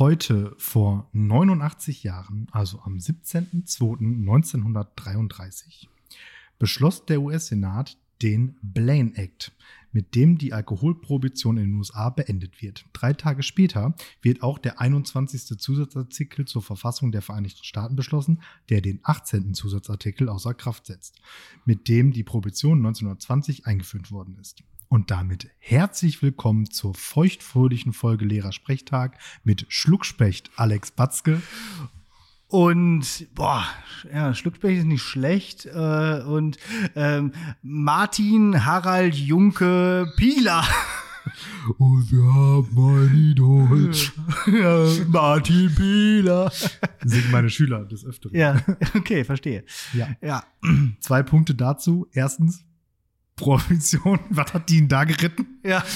Heute vor 89 Jahren, also am 17.02.1933, beschloss der US-Senat den Blaine Act, mit dem die Alkoholprohibition in den USA beendet wird. Drei Tage später wird auch der 21. Zusatzartikel zur Verfassung der Vereinigten Staaten beschlossen, der den 18. Zusatzartikel außer Kraft setzt, mit dem die Prohibition 1920 eingeführt worden ist. Und damit herzlich willkommen zur feuchtfröhlichen Folge Lehrer Sprechtag mit Schluckspecht Alex Batzke und boah, ja, Schluckspecht ist nicht schlecht. Äh, und ähm, Martin Harald Junke Pieler. Und wir haben ein Idol. ja, Martin Pieler. Singen meine Schüler des Öfteren. Ja, okay, verstehe. Ja. Ja, Zwei Punkte dazu. Erstens, Prohibition. Was hat die ihn da geritten? ja.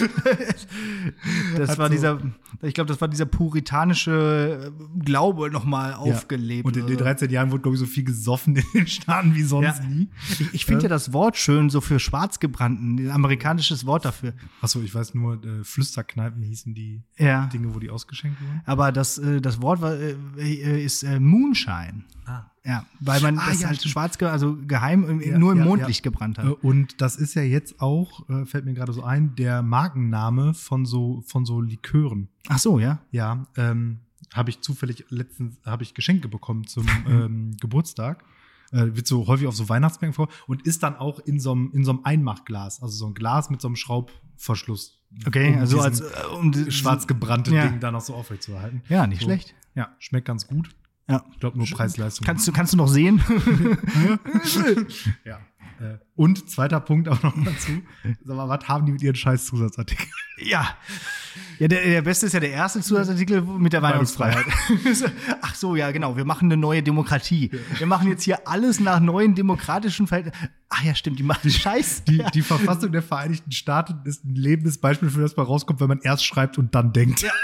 Das Hat war so- dieser, ich glaube, das war dieser puritanische äh, Glaube nochmal aufgelebt. Und in den oder so. 13 Jahren wurde, glaube ich, so viel gesoffen in den Staaten wie sonst Ja. nie. Ich, ich finde ja das Wort schön, so für Schwarzgebrannten, ein amerikanisches Wort dafür. Achso, ich weiß nur, äh, Flüsterkneipen hießen die Ja. Dinge, wo die ausgeschenkt wurden. Aber das, äh, das Wort war, äh, äh, ist äh, Moonshine. Ah. Ja, weil man Ah, das ja, halt stimmt. schwarz, also geheim im- Ja, nur im ja, Mondlicht gebrannt Äh, hat. Und das ist ja jetzt auch, äh, fällt mir gerade so ein, der Markenname von so, von so Likören. Ach so, ja. Ja, ähm, habe ich zufällig letztens habe ich Geschenke bekommen zum ähm, Geburtstag. Äh, wird so häufig auf so Weihnachtsmärkten vor und ist dann auch in so einem in so einem Einmachglas, also so ein Glas mit so einem Schraubverschluss. Okay, um also als äh, um schwarz gebrannte. Ding da noch so aufrecht zu erhalten. Ja, nicht So. schlecht. Ja, schmeckt ganz gut. Ja. Ich glaube nur Preis-Leistung. Kannst du, kannst du noch sehen? ja. Äh, und zweiter Punkt auch noch dazu. Sag mal, was haben die mit ihren scheiß Zusatzartikeln? ja. Ja, der, der beste ist ja der erste Zusatzartikel mit der Meinungsfreiheit. Ach so, ja, genau. Wir machen eine neue Demokratie. Wir machen jetzt hier alles nach neuen demokratischen Verhältnissen. Ach ja, stimmt, die machen Scheiß. Die, die Verfassung der Vereinigten Staaten ist ein lebendes Beispiel für das, was rauskommt, wenn man erst schreibt und dann denkt.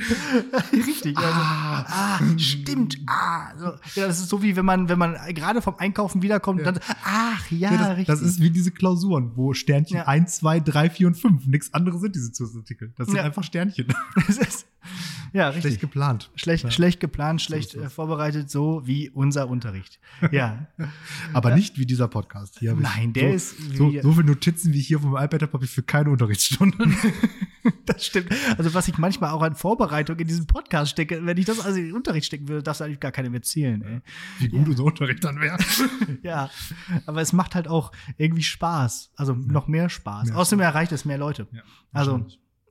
Richtig. Also, ah, stimmt. Ah, so. Ja, das ist so wie wenn man, wenn man gerade vom Einkaufen wiederkommt und dann, ach ja, Ja, das, richtig. das ist wie diese Klausuren, wo Sternchen Ja. 1, 2, 3, 4 und 5. Nichts anderes sind diese Zusatzartikel. Das sind Ja. einfach Sternchen. Das ist- ja, richtig. Schlecht geplant. Schlecht, Ja. schlecht geplant, schlecht ist es. äh, vorbereitet, so wie unser Unterricht. Ja, Aber nicht wie dieser Podcast. Hier Nein, der so, ist So, so viele Notizen, wie ich hier vom iPad habe, habe ich für keine Unterrichtsstunde. das stimmt. Also was ich manchmal auch an Vorbereitung in diesem Podcast stecke, wenn ich das also in den Unterricht stecken würde, darfst du eigentlich gar keine mehr zählen. Ey. Wie gut unser Unterricht dann wäre. Ja, aber es macht halt auch irgendwie Spaß. Also noch mehr Spaß. Mehr Außerdem erreicht es mehr Leute. Ja, also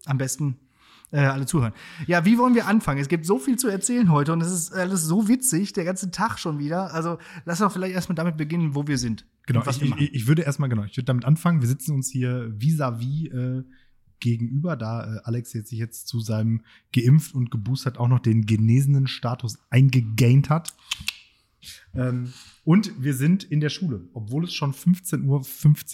am besten äh, alle zuhören. Ja, wie wollen wir anfangen? Es gibt so viel zu erzählen heute und es ist alles so witzig, der ganze Tag schon wieder. Also lass doch vielleicht erstmal damit beginnen, wo wir sind. Genau, ich, ich, ich würde erstmal, genau, ich würde damit anfangen. Wir sitzen uns hier vis-à-vis äh, gegenüber, da äh, Alex jetzt sich jetzt zu seinem geimpft und geboostert auch noch den genesenen Status eingegaint hat. Ähm, und wir sind in der Schule, obwohl es schon 15.50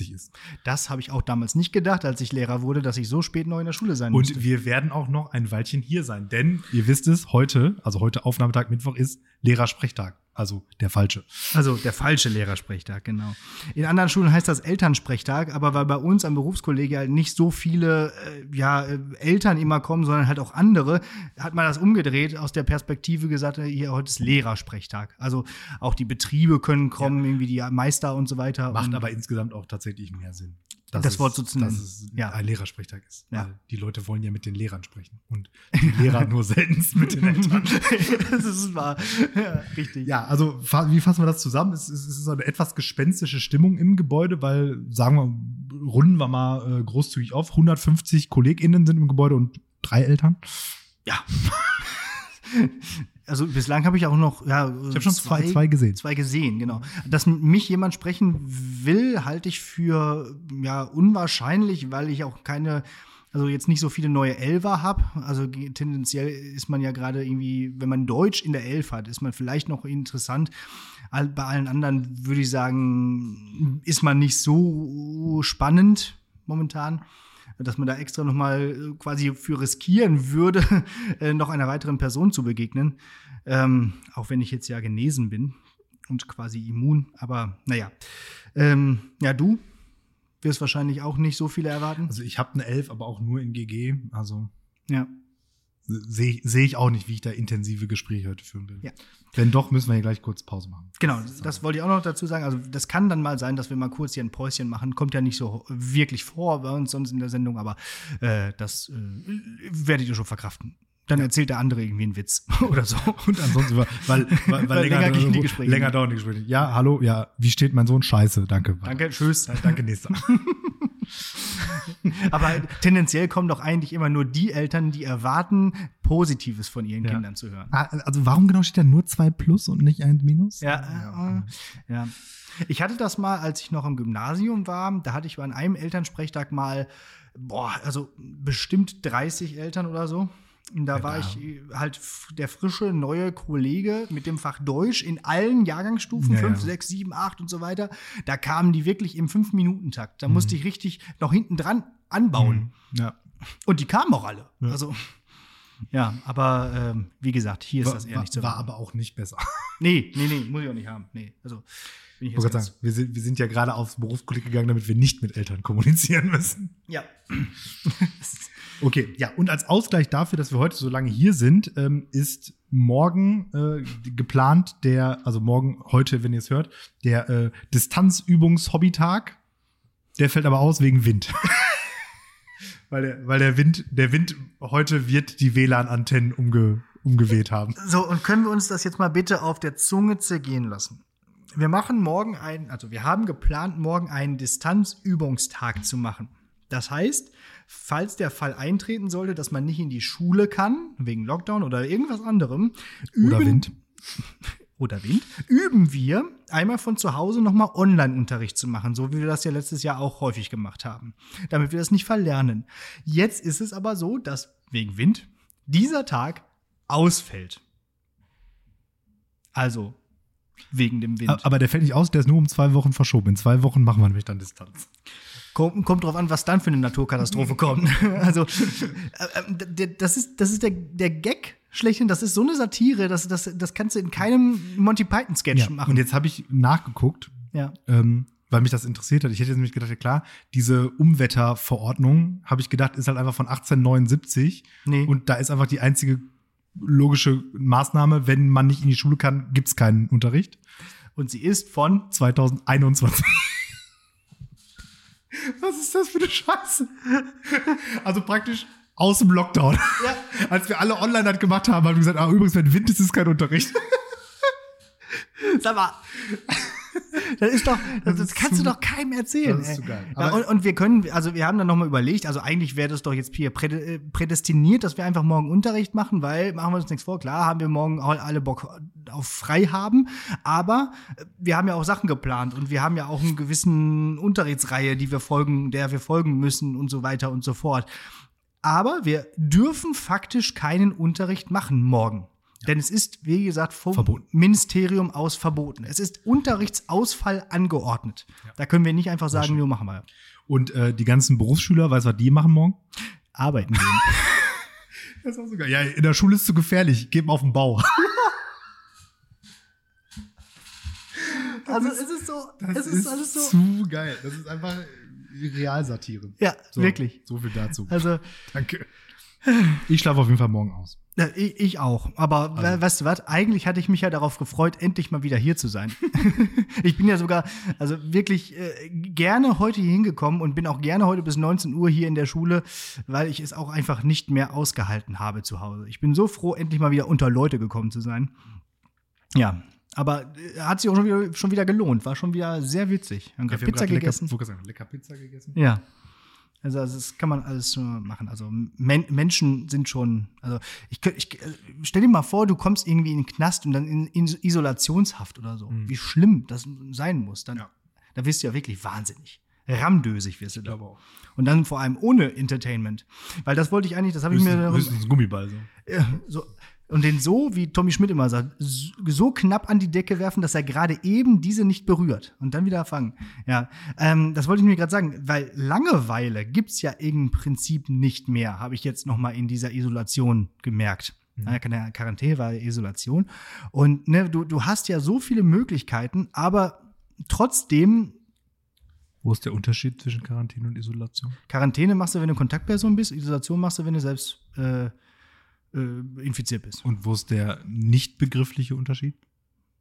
Uhr ist. Das habe ich auch damals nicht gedacht, als ich Lehrer wurde, dass ich so spät noch in der Schule sein Und musste. wir werden auch noch ein Weilchen hier sein, denn ihr wisst es, heute, also heute Aufnahmetag Mittwoch ist Lehrersprechtag, also der falsche. Also der falsche Lehrersprechtag, genau. In anderen Schulen heißt das Elternsprechtag, aber weil bei uns am Berufskolleg halt nicht so viele äh, ja, äh, Eltern immer kommen, sondern halt auch andere, hat man das umgedreht, aus der Perspektive gesagt, äh, hier heute ist Lehrersprechtag. Also auch die Betriebe können kommen, irgendwie die Meister und so weiter. Macht aber insgesamt auch tatsächlich mehr Sinn. Dass Das Wort so zu dass es Ja. ein Lehrersprechtag ist. Ja. Weil die Leute wollen ja mit den Lehrern sprechen. Und die Lehrer nur selten mit den Eltern. das ist wahr. Ja, richtig. Ja, also wie fassen wir das zusammen? Es, es es ist eine etwas gespenstische Stimmung im Gebäude, weil, sagen wir, runden wir mal äh, großzügig auf, 150 KollegInnen sind im Gebäude und drei Eltern. Ja. Also bislang habe ich auch noch, ja, Ich habe schon zwei, zwei gesehen. Zwei gesehen, genau. Dass mich jemand sprechen will, halte ich für ja unwahrscheinlich, weil ich auch keine, also jetzt nicht so viele neue Elfer habe. Also tendenziell ist man ja gerade irgendwie, wenn man Deutsch in der Elf hat, ist man vielleicht noch interessant. Bei allen anderen würde ich sagen, ist man nicht so spannend momentan dass man da extra noch mal quasi für riskieren würde, äh, noch einer weiteren Person zu begegnen. Ähm, auch wenn ich jetzt ja genesen bin und quasi immun. Aber naja. Ähm, ja, du wirst wahrscheinlich auch nicht so viele erwarten. Also ich habe eine Elf, aber auch nur in GG. Also Ja. Sehe seh ich auch nicht, wie ich da intensive Gespräche heute führen will. Ja. Wenn doch, müssen wir hier gleich kurz Pause machen. Genau, das wollte ich auch noch dazu sagen. Also, das kann dann mal sein, dass wir mal kurz hier ein Päuschen machen. Kommt ja nicht so wirklich vor bei uns sonst in der Sendung, aber äh, das äh, werdet ihr schon verkraften. Dann erzählt der andere irgendwie einen Witz oder so. Und ansonsten, weil, weil, weil, Weil länger gehen die Gespräche länger dauern die Gespräche. Ja, hallo, ja, wie steht mein Sohn? Scheiße, danke. Danke, tschüss. Ja, danke, nächster. Aber tendenziell kommen doch eigentlich immer nur die Eltern, die erwarten, Positives von ihren Ja. Kindern zu hören. Ah, also warum genau steht da nur zwei Plus und nicht ein Minus? Ja, äh, ja. Ich hatte das mal, als ich noch im Gymnasium war. Da hatte ich an einem Elternsprechtag mal, boah, also bestimmt 30 Eltern oder so. Da Ja, war ich äh, halt der frische neue Kollege mit dem Fach Deutsch in allen Jahrgangsstufen, Ja, 5, ja. 6, 7, 8 und so weiter. Da kamen die wirklich im 5-Minuten-Takt. Mhm. Da musste ich richtig noch hinten dran anbauen. Ja. Und die kamen auch alle. Ja. Also, ja, aber ähm, wie gesagt, hier ist War, das eher war, nicht zu war aber auch nicht besser. Nee, nee, nee, muss ich auch nicht haben. Nee, also bin ich jetzt sagen, wir sind, wir sind ja gerade aufs Berufskolleg gegangen, damit wir nicht mit Eltern kommunizieren müssen. Ja. Okay, ja, und als Ausgleich dafür, dass wir heute so lange hier sind, ähm, ist morgen äh, geplant der, also morgen, heute, wenn ihr es hört, der äh, Distanzübungs-Hobbytag. Der fällt aber aus wegen Wind. weil, der, weil der Wind, der Wind heute wird die WLAN-Antennen umge, umgeweht haben. So, und können wir uns das jetzt mal bitte auf der Zunge zergehen lassen? Wir machen morgen einen, also wir haben geplant, morgen einen Distanzübungstag zu machen. Das heißt, falls der Fall eintreten sollte, dass man nicht in die Schule kann, wegen Lockdown oder irgendwas anderem, Oder üben- Wind. oder Wind, üben wir einmal von zu Hause nochmal Online-Unterricht zu machen, so wie wir das ja letztes Jahr auch häufig gemacht haben, damit wir das nicht verlernen. Jetzt ist es aber so, dass wegen Wind dieser Tag ausfällt. Also wegen dem Wind. Aber der fällt nicht aus, der ist nur um zwei Wochen verschoben. In zwei Wochen machen wir nämlich dann Distanz. Kommt, kommt drauf an, was dann für eine Naturkatastrophe kommt. also, äh, äh, d- das ist, das ist der, der Gag schlechthin. Das ist so eine Satire, das, das, das kannst du in keinem Monty Python-Sketch Ja. machen. Und jetzt habe ich nachgeguckt, ja. ähm, weil mich das interessiert hat. Ich hätte jetzt nämlich gedacht, ja klar, diese Umwetterverordnung, habe ich gedacht, ist halt einfach von 1879. Nee. Und da ist einfach die einzige logische Maßnahme, wenn man nicht in die Schule kann, gibt es keinen Unterricht. Und sie ist von 2021. Was ist das für eine Scheiße? Also praktisch aus dem Lockdown. Ja. Als wir alle online das gemacht haben, haben wir gesagt, ah, übrigens, wenn Wind ist, ist kein Unterricht. Sag mal. Das ist doch, das, Das ist kannst zu- du doch keinem erzählen. das ist zu geil. Ja, und, und wir können, also wir haben dann nochmal überlegt, also eigentlich wäre das doch jetzt hier äh, prädestiniert, dass wir einfach morgen Unterricht machen, weil, machen wir uns nichts vor, klar haben wir morgen all- alle Bock auf frei haben, aber äh, wir haben ja auch Sachen geplant und wir haben ja auch einen gewissen Unterrichtsreihe, die wir folgen, der wir folgen müssen und so weiter und so fort. Aber wir dürfen faktisch keinen Unterricht machen morgen. Denn es ist, wie gesagt, vom Verboten. Ministerium aus verboten. Es ist Unterrichtsausfall angeordnet. Da können wir nicht einfach sagen, wir machen wir. Und äh, die ganzen Berufsschüler, weißt du, was die machen morgen? Arbeiten gehen. Das ist auch sogar. Ja, in der Schule ist es zu gefährlich. Geben auf den Bau. also es ist so, es ist, alles so. zu geil. Das ist einfach Realsatire. Ja, So, wirklich. So viel dazu. Also Danke. Ich schlafe auf jeden Fall morgen aus. Ja, ich, ich auch. Aber we- weißt du was? Eigentlich hatte ich mich ja darauf gefreut, endlich mal wieder hier zu sein. ich bin ja sogar, also wirklich äh, gerne heute hier hingekommen und bin auch gerne heute bis 19 Uhr hier in der Schule, weil ich es auch einfach nicht mehr ausgehalten habe zu Hause. Ich bin so froh, endlich mal wieder unter Leute gekommen zu sein. Ja. Aber äh, hat sich auch schon wieder, schon wieder gelohnt. War schon wieder sehr witzig. Haben gerade Wir haben Pizza grad gegessen. Lecker, lecker Pizza gegessen. Ja. Also, also das kann man alles so machen. Also Men Menschen sind schon, also ich, ich äh, stell dir mal vor, du kommst irgendwie in den Knast und dann in, in Isolationshaft oder so. Wie schlimm das sein muss. Dann, Mhm. Ja. Da wirst du ja wirklich wahnsinnig. Rammdösig wirst du da. auch. Und dann vor allem ohne Entertainment. Weil das wollte ich eigentlich, das habe ich mir. Höchstens, höchstens ein Gummiball so. Ja, so, und den so, wie Tommy Schmidt immer sagt, so- knapp an die Decke werfen, dass er gerade eben diese nicht berührt und dann wieder fangen. Ja, ähm, das wollte ich mir gerade sagen, weil Langeweile gibt's ja im Prinzip nicht mehr, habe ich jetzt noch mal in dieser Isolation gemerkt. Na, keine Quarantäne war Isolation. Und ne, du, du hast ja so viele Möglichkeiten, aber trotzdem Wo ist der Unterschied zwischen Quarantäne und Isolation? Quarantäne machst du, wenn du Kontaktperson bist, Isolation machst du, wenn du selbst äh, äh, infiziert bist. Und wo ist der nicht begriffliche Unterschied?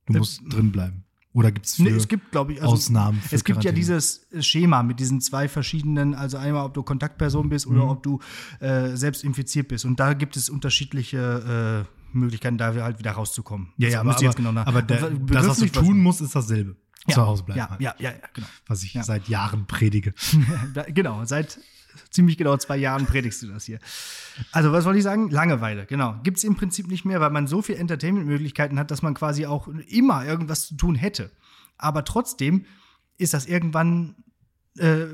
Du Äh, musst drin bleiben. Oder gibt es Nee, es gibt, glaube ich, also, Ausnahmen für es gibt ja Quarantäne? dieses Schema mit diesen zwei verschiedenen, also einmal, ob du Kontaktperson bist oder Mhm. ob du äh, selbst infiziert bist. Und da gibt es unterschiedliche äh, Möglichkeiten, da halt wieder rauszukommen. Ja, ja, Das aber, jetzt genau aber der, Und das, was du tun musst, ist dasselbe. ja, Zu Hause bleiben. Ja, halt. ja, ja, ja, genau. Was ich Ja. seit Jahren predige. Genau, seit ziemlich genau zwei Jahren predigst du das hier. Also, was wollte ich sagen? Langeweile, genau. Gibt es im Prinzip nicht mehr, weil man so viel Entertainment-Möglichkeiten hat, dass man quasi auch immer irgendwas zu tun hätte. Aber trotzdem ist das irgendwann äh,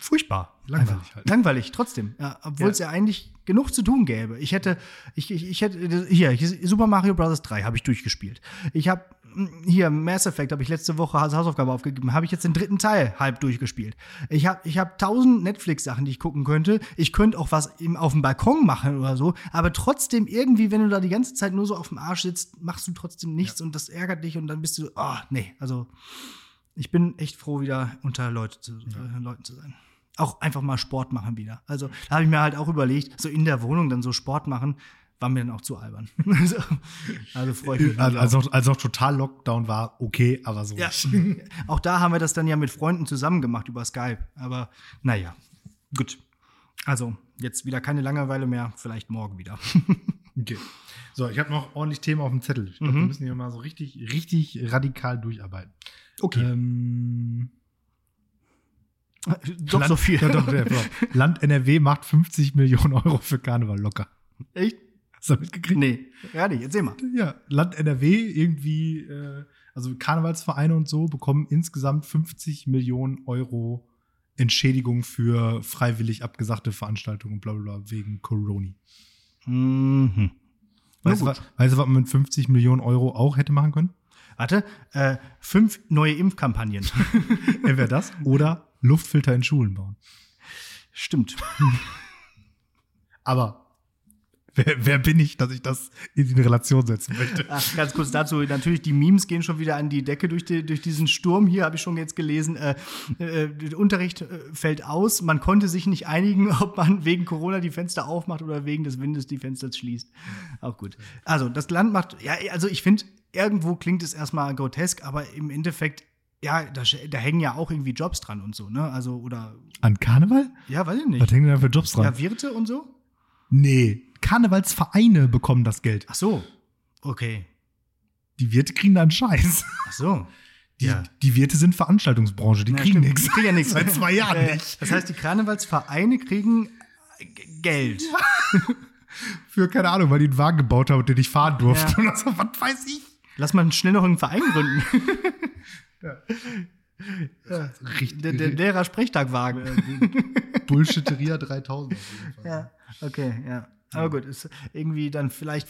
furchtbar. Langweilig Einfach. halt. Langweilig, trotzdem. Ja, Obwohl Ja. es ja eigentlich genug zu tun gäbe. Ich hätte, ich, ich, ich hätte, hier, Super Mario Bros. 3 habe ich durchgespielt. Ich habe, hier, Mass Effect habe ich letzte Woche als Hausaufgabe aufgegeben, habe ich jetzt den dritten Teil halb durchgespielt. Ich habe ich hab tausend Netflix-Sachen, die ich gucken könnte. Ich könnte auch was im, auf dem Balkon machen oder so. Aber trotzdem irgendwie, wenn du da die ganze Zeit nur so auf dem Arsch sitzt, machst du trotzdem nichts und das ärgert dich und dann bist du, ah, nee, also ich bin echt froh, wieder unter Leute zu, äh, Leuten zu sein. Auch einfach mal Sport machen wieder. Also da habe ich mir halt auch überlegt, so in der Wohnung dann so Sport machen, war mir dann auch zu albern. also, also freue ich mich. Also, als, noch, als noch total Lockdown war, okay, aber so ja. auch da haben wir das dann ja mit Freunden zusammen gemacht über Skype. Aber naja, gut. Also jetzt wieder keine Langeweile mehr, vielleicht morgen wieder. Okay. So, ich habe noch ordentlich Themen auf dem Zettel. Ich glaube, Mhm. wir müssen hier mal so richtig, richtig radikal durcharbeiten. Okay. Ähm, Doch Land, so viel. Ja, doch, ja. Land NRW macht 50 Millionen Euro für Karneval locker. Echt? Hast du mitgekriegt? Nee, gar nicht. Erzähl mal. Ja, Land NRW irgendwie, äh, also Karnevalsvereine und so bekommen insgesamt 50 Millionen Euro Entschädigung für freiwillig abgesagte Veranstaltungen und bla bla bla wegen Corona. Mhm. Weißt du, was, weißt du, was man mit 50 Millionen Euro auch hätte machen können? Warte, äh, fünf neue Impfkampagnen. Entweder das oder Luftfilter in Schulen bauen. Stimmt. Aber wer, wer bin ich, dass ich das in die Relation setzen möchte? Ach, ganz kurz dazu, natürlich, die Memes gehen schon wieder an die Decke durch, die, durch diesen Sturm. Hier habe ich schon jetzt gelesen, äh, äh, der Unterricht äh, fällt aus. Man konnte sich nicht einigen, ob man wegen Corona die Fenster aufmacht oder wegen des Windes die Fenster schließt. Auch gut. Also, das Land macht, ja, also ich finde, irgendwo klingt es erstmal grotesk, aber im Endeffekt, ja, da, da hängen ja auch irgendwie Jobs dran und so, ne? Also, oder, An Karneval? ja, weiß ich Was nicht. hängen denn da für Jobs dran? Ja, Wirte und so? nee, Karnevalsvereine bekommen das Geld. Ach so. Okay. Die Wirte kriegen da einen Scheiß. Ach so. Die, Ja. die Wirte sind Veranstaltungsbranche, die Ja, kriegen nichts. Die kriegen ja nichts. Seit zwei Jahren Äh, nicht. Das heißt, die Karnevalsvereine kriegen äh, Geld. Für, keine Ahnung, weil die einen Wagen gebaut haben und den nicht fahren durften. Ja. So, was weiß ich. Lass mal schnell noch einen Verein gründen. Richtig. Der, der Lehrer-Sprechtagwagen. Bullshitteria 3000 auf jeden Fall. Ja, okay, ja. Aber gut, ist irgendwie dann vielleicht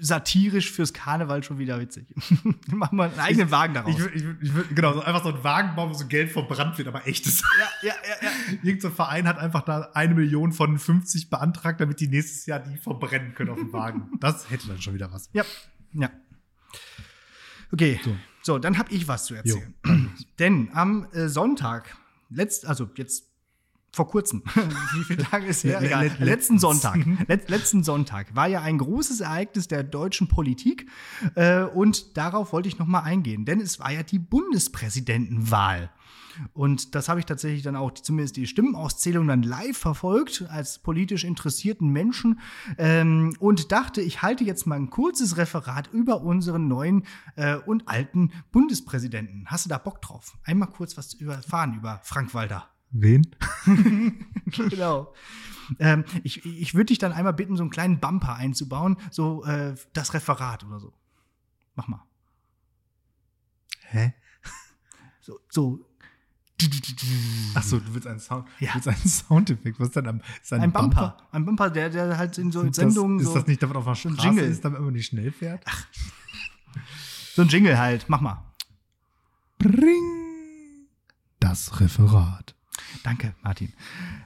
satirisch fürs Karneval schon wieder witzig. Machen wir einen eigenen Wagen daraus. Ich ich ich genau, einfach so ein Wagen bauen, wo so Geld verbrannt wird, aber echtes. ja, ja, ja, ja. Irgend so ein Verein hat einfach da eine Million von 50 beantragt, damit die nächstes Jahr die verbrennen können auf dem Wagen. Das hätte dann schon wieder was. Ja, ja. Okay, so, So. dann habe ich was zu erzählen. Denn am äh, Sonntag, letzt, also jetzt vor kurzem, wie viele Tage ist her? Egal. le- letzten. Sonntag, let, letzten Sonntag war ja ein großes Ereignis der deutschen Politik äh, und darauf wollte ich noch mal eingehen, denn es war ja die Bundespräsidentenwahl. Und das habe ich tatsächlich dann auch, zumindest die Stimmenauszählung dann live verfolgt, als politisch interessierten Menschen. Ähm, und dachte, ich halte jetzt mal ein kurzes Referat über unseren neuen äh, und alten Bundespräsidenten. Hast du da Bock drauf? Einmal kurz was zu erfahren über Frank Walter. Wen? genau. Ähm, ich ich würde dich dann einmal bitten, so einen kleinen Bumper einzubauen, so äh, das Referat oder so. Mach mal. Hä? So, so Achso, du willst einen Sound, Ja. du willst einen Soundeffekt. Was ist denn am, ist ein Bumper. Ein Bumper, der, der halt in so Sendungen ist so, das nicht, damit auf der ein Straße Jingle. ist, damit man nicht schnell fährt? so ein Jingle halt. Mach mal. Bring das Referat. Danke, Martin.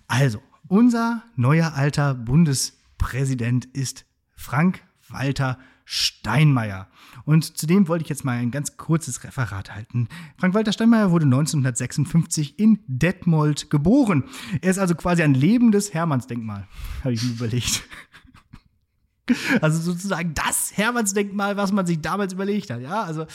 Also, unser neuer alter Bundespräsident ist Frank Walter Steinmeier. Und zudem wollte ich jetzt mal ein ganz kurzes Referat halten. Frank-Walter Steinmeier wurde 1956 in Detmold geboren. Er ist also quasi ein lebendes Hermannsdenkmal, habe ich mir überlegt. Also sozusagen das Hermannsdenkmal, was man sich damals überlegt hat. Ja, also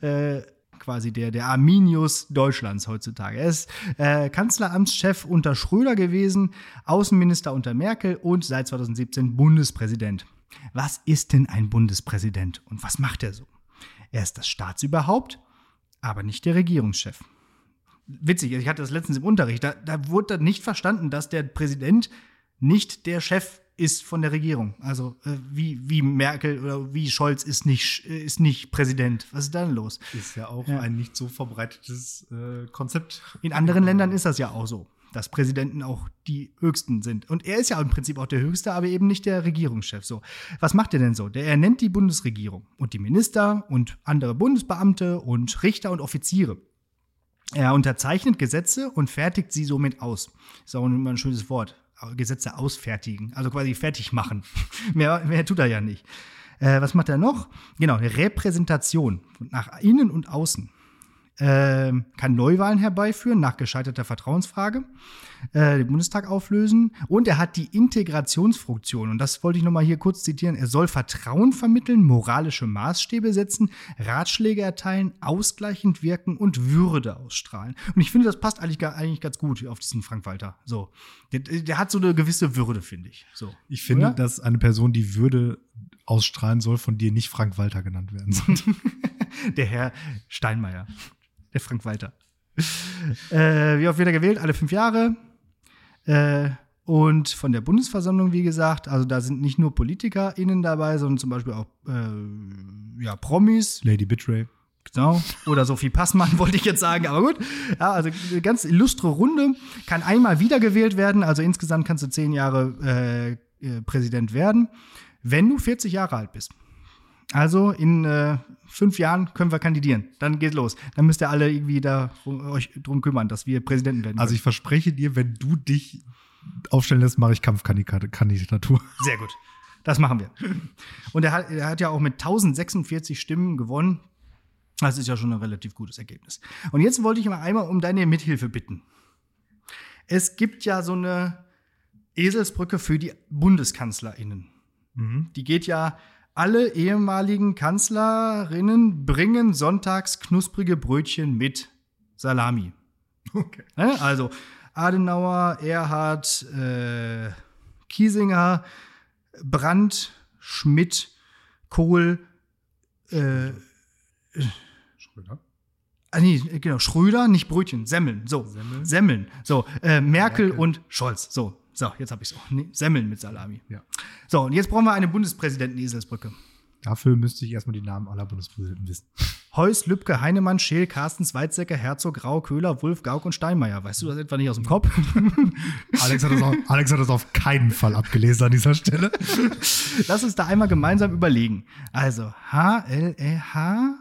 äh, quasi der, der Arminius Deutschlands heutzutage. Er ist äh, Kanzleramtschef unter Schröder gewesen, Außenminister unter Merkel und seit 2017 Bundespräsident. Was ist denn ein Bundespräsident und was macht er so? Er ist das Staatsüberhaupt, aber nicht der Regierungschef. Witzig, ich hatte das letztens im Unterricht, da, da wurde dann nicht verstanden, dass der Präsident nicht der Chef ist von der Regierung. Also äh, wie, wie Merkel oder wie Scholz ist nicht, ist nicht Präsident. Was ist dann los? Ist ja auch ja. ein nicht so verbreitetes äh, Konzept. In anderen Ländern ist das ja auch so, dass Präsidenten auch die höchsten sind. Und er ist ja im Prinzip auch der höchste, aber eben nicht der Regierungschef. So, was macht er denn so? Der ernennt die Bundesregierung und die Minister und andere Bundesbeamte und Richter und Offiziere. Er unterzeichnet Gesetze und fertigt sie somit aus. Ist auch immer ein schönes Wort. Gesetze ausfertigen, also quasi fertig machen. mehr, mehr tut er ja nicht. Äh, was macht er noch? Genau, eine Repräsentation nach innen und außen äh, kann Neuwahlen herbeiführen nach gescheiterter Vertrauensfrage, äh, den Bundestag auflösen und er hat die Integrationsfunktion. Und das wollte ich nochmal hier kurz zitieren. Er soll Vertrauen vermitteln, moralische Maßstäbe setzen, Ratschläge erteilen, ausgleichend wirken und Würde ausstrahlen. Und ich finde, das passt eigentlich, eigentlich ganz gut auf diesen Frank Walter. So. Der, der hat so eine gewisse Würde, finde ich. So. Ich finde, Oder? dass eine Person, die Würde ausstrahlen soll, von dir nicht Frank Walter genannt werden soll. der Herr Steinmeier der Frank Walter. äh, wie oft wird er gewählt? Alle fünf Jahre. Äh, und von der Bundesversammlung, wie gesagt, also da sind nicht nur PolitikerInnen dabei, sondern zum Beispiel auch äh, ja, Promis. Lady Bitray. Genau. Oder Sophie Passmann, wollte ich jetzt sagen, aber gut. Ja, also eine ganz illustre Runde. Kann einmal wiedergewählt werden, also insgesamt kannst du zehn Jahre äh, äh Präsident werden, wenn du 40 Jahre alt bist. Also in äh, fünf Jahren können wir kandidieren. Dann geht los. Dann müsst ihr alle irgendwie da euch drum kümmern, dass wir Präsidenten werden. Also ich verspreche dir, wenn du dich aufstellen lässt, mache ich Kampfkandidatur. Sehr gut. Das machen wir. Und er hat, er hat ja auch mit 1046 Stimmen gewonnen. Das ist ja schon ein relativ gutes Ergebnis. Und jetzt wollte ich mal einmal um deine Mithilfe bitten. Es gibt ja so eine Eselsbrücke für die BundeskanzlerInnen. Mhm. Die geht ja alle ehemaligen Kanzlerinnen bringen sonntags knusprige Brötchen mit Salami. Okay. Also Adenauer, Erhard, äh, Kiesinger, Brandt, Schmidt, Kohl, äh, Schröder. Ah, nee, genau, Schröder, nicht Brötchen, Semmeln. So, Semmeln. Semmeln. So, äh, Merkel, Merkel, und Scholz. So, so, jetzt habe ich es auch. Nee, Semmeln mit Salami. Ja. So, und jetzt brauchen wir eine Bundespräsidenten-Eselsbrücke. Dafür müsste ich erstmal die Namen aller Bundespräsidenten wissen. Heuss, Lübcke, Heinemann, Scheel, Carstens, Weizsäcker, Herzog, Grau, Köhler, Wulf, Gauck und Steinmeier. Weißt du das etwa nicht aus dem Kopf? Alex, hat das auf, Alex hat das auf keinen Fall abgelesen an dieser Stelle. Lass uns da einmal gemeinsam überlegen. Also H, L, E, H,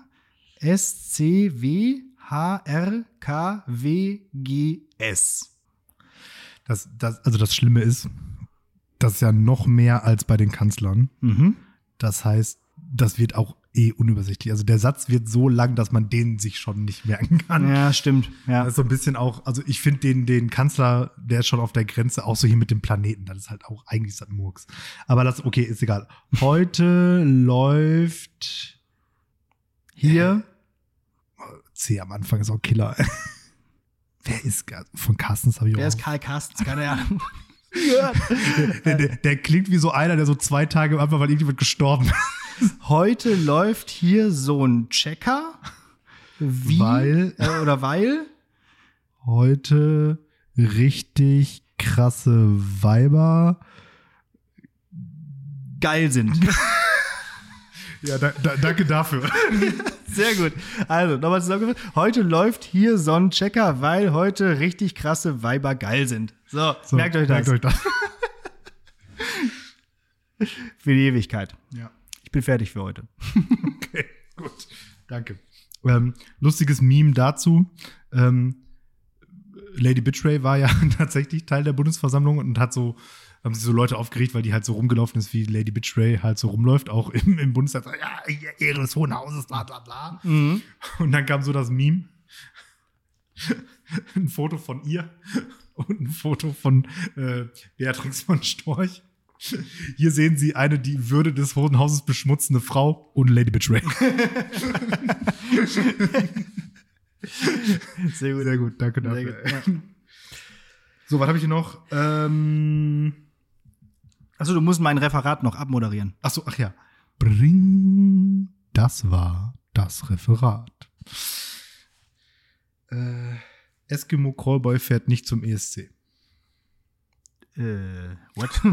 S, C, W, H, R, K, W, G, S. Das, das, also das Schlimme ist, das ist ja noch mehr als bei den Kanzlern. Mhm. Das heißt, das wird auch eh unübersichtlich. Also der Satz wird so lang, dass man den sich schon nicht merken kann. Ja, stimmt. Ja. Das ist so ein bisschen auch, also ich finde den, den Kanzler, der ist schon auf der Grenze, auch so hier mit dem Planeten. Das ist halt auch eigentlich das Murks. Aber das, okay, ist egal. Heute läuft hier. C am Anfang ist auch Killer. Wer ist von Carstens habe ich Wer auch. ist Karl Carstens? Keine Ahnung. der, der, der, klingt wie so einer, der so zwei Tage Anfang, weil irgendjemand gestorben ist. Heute läuft hier so ein Checker. Wie, weil. Äh, oder weil. Heute richtig krasse Weiber geil sind. ja, da, da, danke dafür. Sehr gut. Also, nochmal zusammengefasst. Heute läuft hier so ein Checker, weil heute richtig krasse Weiber geil sind. So, so merkt euch das. Merkt euch das. für die Ewigkeit. Ja. Ich bin fertig für heute. okay, gut. Danke. Ähm, lustiges Meme dazu. Ähm, Lady Bitchray war ja tatsächlich Teil der Bundesversammlung und hat so haben sich so Leute aufgeregt, weil die halt so rumgelaufen ist, wie Lady Bitchray halt so rumläuft, auch im, im Bundestag. Ja, Ehre des Hohen Hauses, bla bla bla. Mhm. Und dann kam so das Meme. ein Foto von ihr und ein Foto von äh, Beatrix von Storch. Hier sehen Sie eine die Würde des Hohen Hauses beschmutzende Frau und Lady Betray. Sehr gut. Sehr gut, danke dafür. Gut, ja. So, was habe ich hier noch? Ähm Achso, du musst mein Referat noch abmoderieren. Achso, ach ja. Bring, das war das Referat. Äh, Eskimo Callboy fährt nicht zum ESC. Äh, what?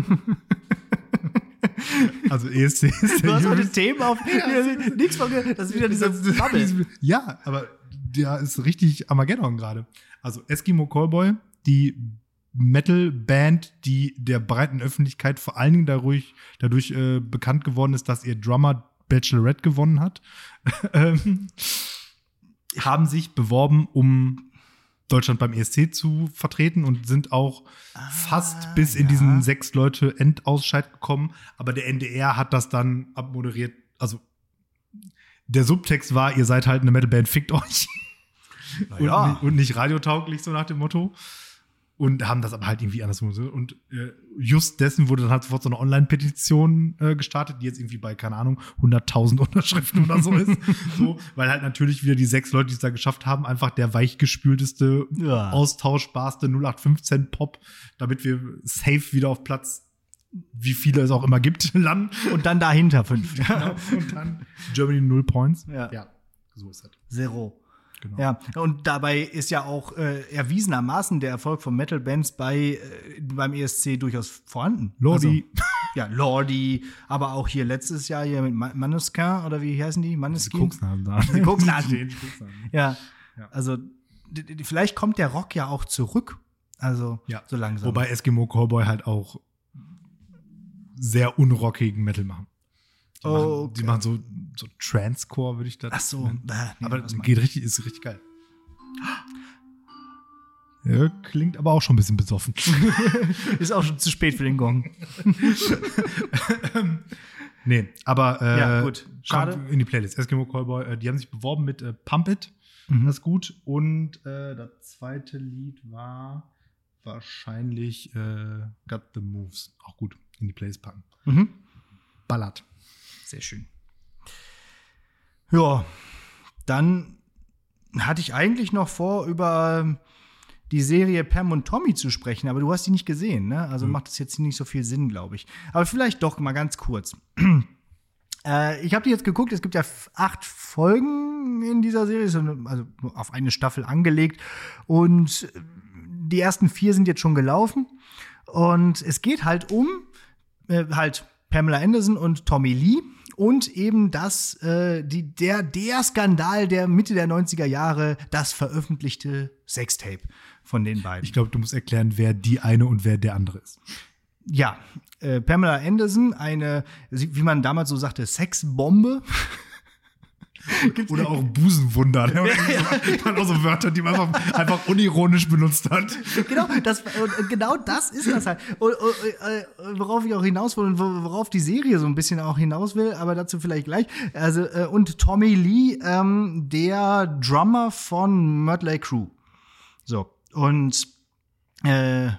Also ESC ist Du hast heute Themen auf. Ja, nichts von Das ist wieder dieser Bubble. Ja, aber der ist richtig Armageddon gerade. Also Eskimo Callboy, die Metal-Band, die der breiten Öffentlichkeit vor allen Dingen dadurch, dadurch äh, bekannt geworden ist, dass ihr Drummer Bachelorette gewonnen hat, ähm, haben sich beworben, um Deutschland beim ESC zu vertreten und sind auch ah, fast bis in ja. diesen sechs Leute Endausscheid gekommen. Aber der NDR hat das dann abmoderiert. Also der Subtext war, ihr seid halt eine Metalband, fickt euch. Ja. Und, und, nicht radiotauglich, so nach dem Motto und haben das aber halt irgendwie anders gemacht. Und äh, just dessen wurde dann halt sofort so eine Online-Petition äh, gestartet, die jetzt irgendwie bei, keine Ahnung, 100.000 Unterschriften oder so ist. so, weil halt natürlich wieder die sechs Leute, die es da geschafft haben, einfach der weichgespülteste, ja. austauschbarste 0815 Pop, damit wir safe wieder auf Platz wie viele es auch immer gibt, landen. Und dann dahinter fünf. genau. Und dann Germany null Points. Ja. ja. So ist das. Zero. Genau. Ja, und dabei ist ja auch äh, erwiesenermaßen der Erfolg von Metal-Bands bei, äh, beim ESC durchaus vorhanden. Lordi. Also, ja, Lordi, aber auch hier letztes Jahr hier mit Manuskin oder wie heißen die? Manuskin? Die Koksnasen. ja, ja, also vielleicht kommt der Rock ja auch zurück. Also ja. so langsam. Wobei Eskimo Cowboy halt auch sehr unrockigen Metal machen. Die, oh, machen, okay. die machen so, so Transcore, würde ich da. Ach so, nee, aber geht richtig, ist richtig geil. Ja, klingt aber auch schon ein bisschen besoffen. ist auch schon zu spät für den Gong. nee, aber äh, ja, gut. Schade. in die Playlist. Eskimo Callboy, äh, die haben sich beworben mit äh, Pump It. Mhm. Das ist gut. Und äh, das zweite Lied war wahrscheinlich äh, Got the Moves. Auch gut in die Playlist packen. Mhm. Ballert. Sehr schön. Ja, dann hatte ich eigentlich noch vor, über die Serie Pam und Tommy zu sprechen, aber du hast die nicht gesehen, ne? Also mhm. macht das jetzt nicht so viel Sinn, glaube ich. Aber vielleicht doch mal ganz kurz. äh, ich habe die jetzt geguckt, es gibt ja acht Folgen in dieser Serie, also auf eine Staffel angelegt. Und die ersten vier sind jetzt schon gelaufen. Und es geht halt um äh, halt Pamela Anderson und Tommy Lee und eben das, äh, die, der, der Skandal der Mitte der 90er Jahre, das veröffentlichte Sextape von den beiden. Ich glaube, du musst erklären, wer die eine und wer der andere ist. Ja, äh, Pamela Anderson, eine, wie man damals so sagte, Sexbombe. Oder auch Busenwunder. Ne? Ja. auch so Wörter, die man einfach, einfach unironisch benutzt hat. Genau das, genau das ist das halt. Und, und, worauf ich auch hinaus will und worauf die Serie so ein bisschen auch hinaus will, aber dazu vielleicht gleich. Also, äh, und Tommy Lee, ähm, der Drummer von Mötley Crew. So. Und äh,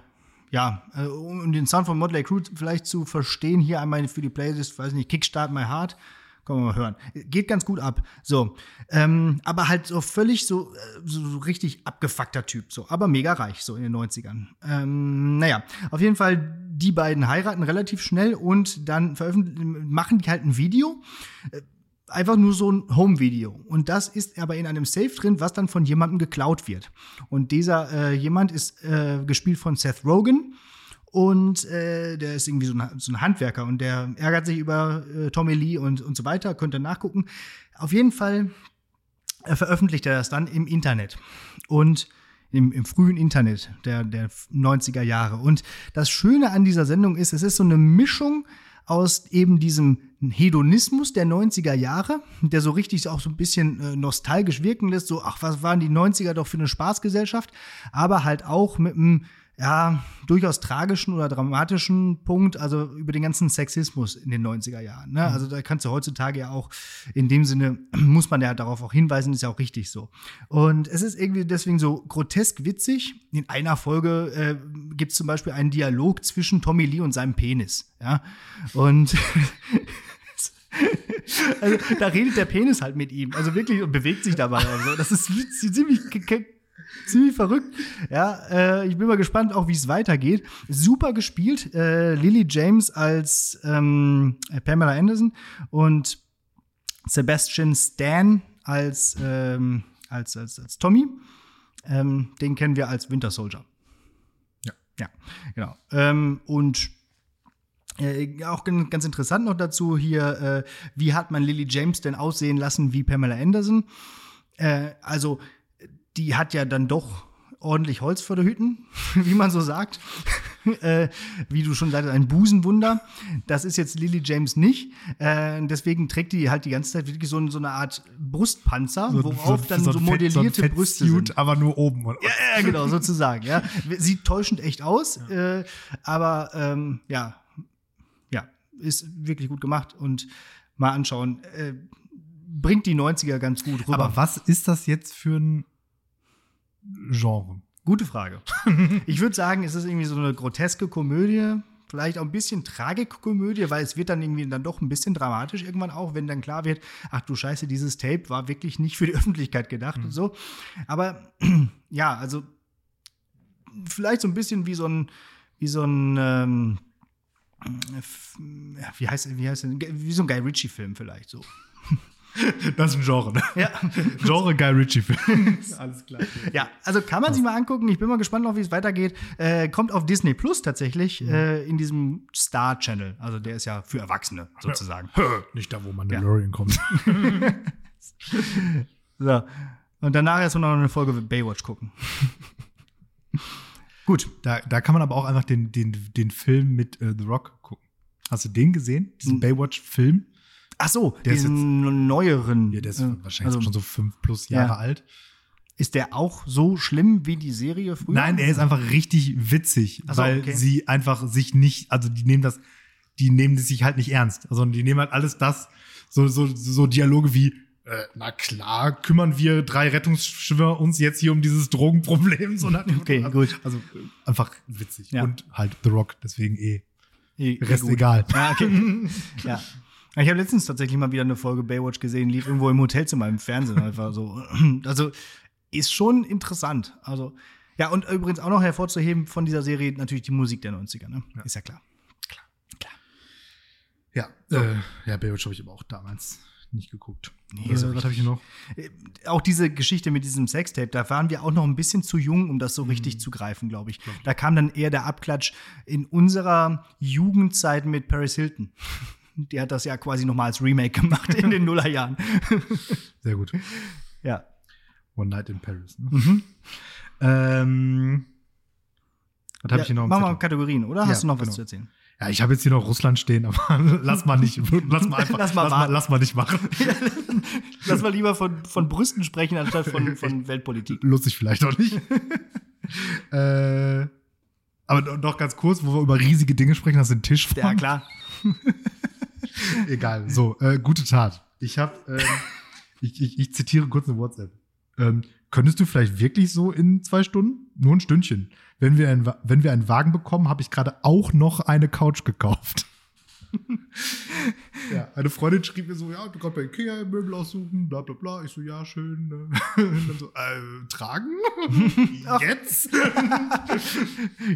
ja, äh, um den Sound von Motley Crew vielleicht zu verstehen, hier einmal für die Playlist, weiß nicht, Kickstart My Heart. Können wir mal hören. Geht ganz gut ab. So. Ähm, aber halt so völlig so, äh, so richtig abgefuckter Typ. So. Aber mega reich, so in den 90ern. Ähm, naja, auf jeden Fall, die beiden heiraten relativ schnell und dann machen die halt ein Video. Äh, einfach nur so ein Home-Video. Und das ist aber in einem Safe drin, was dann von jemandem geklaut wird. Und dieser äh, jemand ist äh, gespielt von Seth Rogen. Und äh, der ist irgendwie so ein, so ein, Handwerker und der ärgert sich über äh, Tommy Lee und, und so weiter. Könnt ihr nachgucken. Auf jeden Fall äh, veröffentlicht er das dann im Internet. Und im, im, frühen Internet der, der 90er Jahre. Und das Schöne an dieser Sendung ist, es ist so eine Mischung aus eben diesem Hedonismus der 90er Jahre, der so richtig auch so ein bisschen äh, nostalgisch wirken lässt, so, ach, was waren die 90er doch für eine Spaßgesellschaft, aber halt auch mit einem ja, durchaus tragischen oder dramatischen Punkt, also über den ganzen Sexismus in den 90er Jahren. Ne? Also da kannst du heutzutage ja auch, in dem Sinne, muss man ja darauf auch hinweisen, ist ja auch richtig so. Und es ist irgendwie deswegen so grotesk witzig. In einer Folge äh, gibt es zum Beispiel einen Dialog zwischen Tommy Lee und seinem Penis. Ja? Und also, da redet der Penis halt mit ihm. Also wirklich und bewegt sich dabei. Also, das ist ziemlich ziemlich verrückt. Ja, äh, ich bin mal gespannt, auch wie es weitergeht. Super gespielt. Äh, Lily James als ähm, Pamela Anderson und Sebastian Stan als, ähm, als, als, als Tommy. Ähm, den kennen wir als Winter Soldier. Ja. Ja, genau. Ähm, und äh, auch ganz interessant noch dazu hier, äh, wie hat man Lily James denn aussehen lassen wie Pamela Anderson? Äh, also die hat ja dann doch ordentlich Holz vor der Hütten, wie man so sagt. äh, wie du schon sagtest, ein Busenwunder. Das ist jetzt Lily James nicht. Äh, deswegen trägt die halt die ganze Zeit wirklich so, so eine Art Brustpanzer, so, worauf so, dann so, so modellierte Fett, Brüste sind. Aber nur oben. Oder? Ja, ja, genau, sozusagen. Ja. Sieht täuschend echt aus, ja. äh, aber ähm, ja, ja, ist wirklich gut gemacht und mal anschauen. Äh, bringt die 90er ganz gut rüber. Aber was ist das jetzt für ein Genre? Gute Frage. ich würde sagen, es ist irgendwie so eine groteske Komödie, vielleicht auch ein bisschen Tragikkomödie, weil es wird dann irgendwie dann doch ein bisschen dramatisch irgendwann auch, wenn dann klar wird, ach du Scheiße, dieses Tape war wirklich nicht für die Öffentlichkeit gedacht mhm. und so. Aber ja, also vielleicht so ein bisschen wie so ein, wie so ein, ähm, wie heißt, wie heißt, wie so ein Guy Ritchie-Film vielleicht so. Das ist ein Genre, ne? Ja. Genre Guy Ritchie-Film. Alles klar. Ja, also kann man sich mal angucken. Ich bin mal gespannt, noch, wie es weitergeht. Äh, kommt auf Disney Plus tatsächlich mhm. äh, in diesem Star Channel. Also der ist ja für Erwachsene sozusagen. Ja. Nicht da, wo Mandalorian ja. kommt. so. Und danach erst noch eine Folge Baywatch gucken. Gut. Da, da kann man aber auch einfach den, den, den Film mit äh, The Rock gucken. Hast du den gesehen? Diesen. Baywatch-Film? Ach so, der ist jetzt, neueren. Ja, der ist äh, wahrscheinlich also, schon so fünf plus Jahre ja. alt. Ist der auch so schlimm wie die Serie früher? Nein, er ist einfach richtig witzig, so, weil okay. sie einfach sich nicht, also die nehmen das, die nehmen das sich halt nicht ernst. Also die nehmen halt alles das, so, so, so Dialoge wie, äh, na klar, kümmern wir drei Rettungsschwimmer uns jetzt hier um dieses Drogenproblem. So okay, also, gut. Also einfach witzig. Ja. Und halt The Rock, deswegen eh. eh Rest gut. egal. Ja, okay. ja. Ich habe letztens tatsächlich mal wieder eine Folge Baywatch gesehen, lief irgendwo im Hotelzimmer im Fernsehen einfach so. Also ist schon interessant. Also ja, und übrigens auch noch hervorzuheben von dieser Serie natürlich die Musik der 90er, ne? Ja. Ist ja klar. Klar. Klar. Ja, so. äh, ja, Baywatch habe ich aber auch damals nicht geguckt. Nee, so was habe ich noch? Äh, auch diese Geschichte mit diesem Sextape, da waren wir auch noch ein bisschen zu jung, um das so mhm. richtig zu greifen, glaube ich. Da kam dann eher der Abklatsch in unserer Jugendzeit mit Paris Hilton. Die hat das ja quasi nochmal als Remake gemacht in den Nullerjahren. Sehr gut. Ja. One Night in Paris. Ne? Mhm. Ähm, was habe ja, ich hier noch? Machen wir Kategorien, oder? Hast ja, du noch was genau. zu erzählen? Ja, ich habe jetzt hier noch Russland stehen, aber lass mal nicht, lass mal einfach, lass mal, lass mal, lass mal nicht machen. lass mal lieber von, von Brüsten sprechen, anstatt von, von Weltpolitik. Lustig vielleicht auch nicht. äh, aber noch ganz kurz, wo wir über riesige Dinge sprechen, das sind Tischfragen. Ja, klar. Egal. So, äh, gute Tat. Ich habe, ähm, ich, ich, ich zitiere kurz eine WhatsApp. Ähm, könntest du vielleicht wirklich so in zwei Stunden? Nur ein Stündchen. Wenn wir, ein, wenn wir einen Wagen bekommen, habe ich gerade auch noch eine Couch gekauft. ja, eine Freundin schrieb mir so, ja, du kannst bei Ikea Möbel aussuchen, bla bla bla. Ich so, ja, schön. Ne? Und dann so, äh, tragen? jetzt?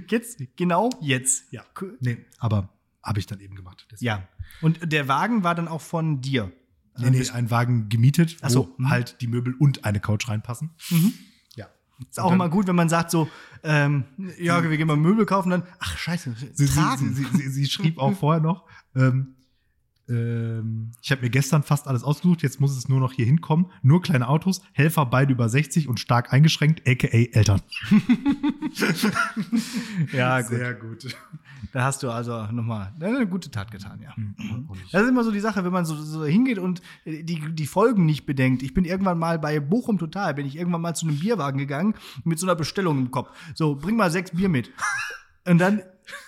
jetzt? Genau jetzt. Ja. Nee, aber habe ich dann eben gemacht. Deswegen. Ja. Und der Wagen war dann auch von dir? Nee, nee, ein Wagen gemietet, wo so. Mhm. halt die Möbel und eine Couch reinpassen. Mhm. Ja. Ist auch immer gut, wenn man sagt so, ähm, ja, wir gehen mal Möbel kaufen, dann, ach scheiße, sie, sie, sie, sie, schrieb auch vorher noch, ähm, ähm, ich habe mir gestern fast alles ausgesucht, jetzt muss es nur noch hier hinkommen. Nur kleine Autos, Helfer beide über 60 und stark eingeschränkt, aka Eltern. ja, gut. Sehr gut. Da hast du also nochmal eine gute Tat getan, ja. Mhm. Das ist immer so die Sache, wenn man so, so hingeht und die, die Folgen nicht bedenkt. Ich bin irgendwann mal bei Bochum Total, bin ich irgendwann mal zu einem Bierwagen gegangen mit so einer Bestellung im Kopf. So, bring mal sechs Bier mit. Und dann,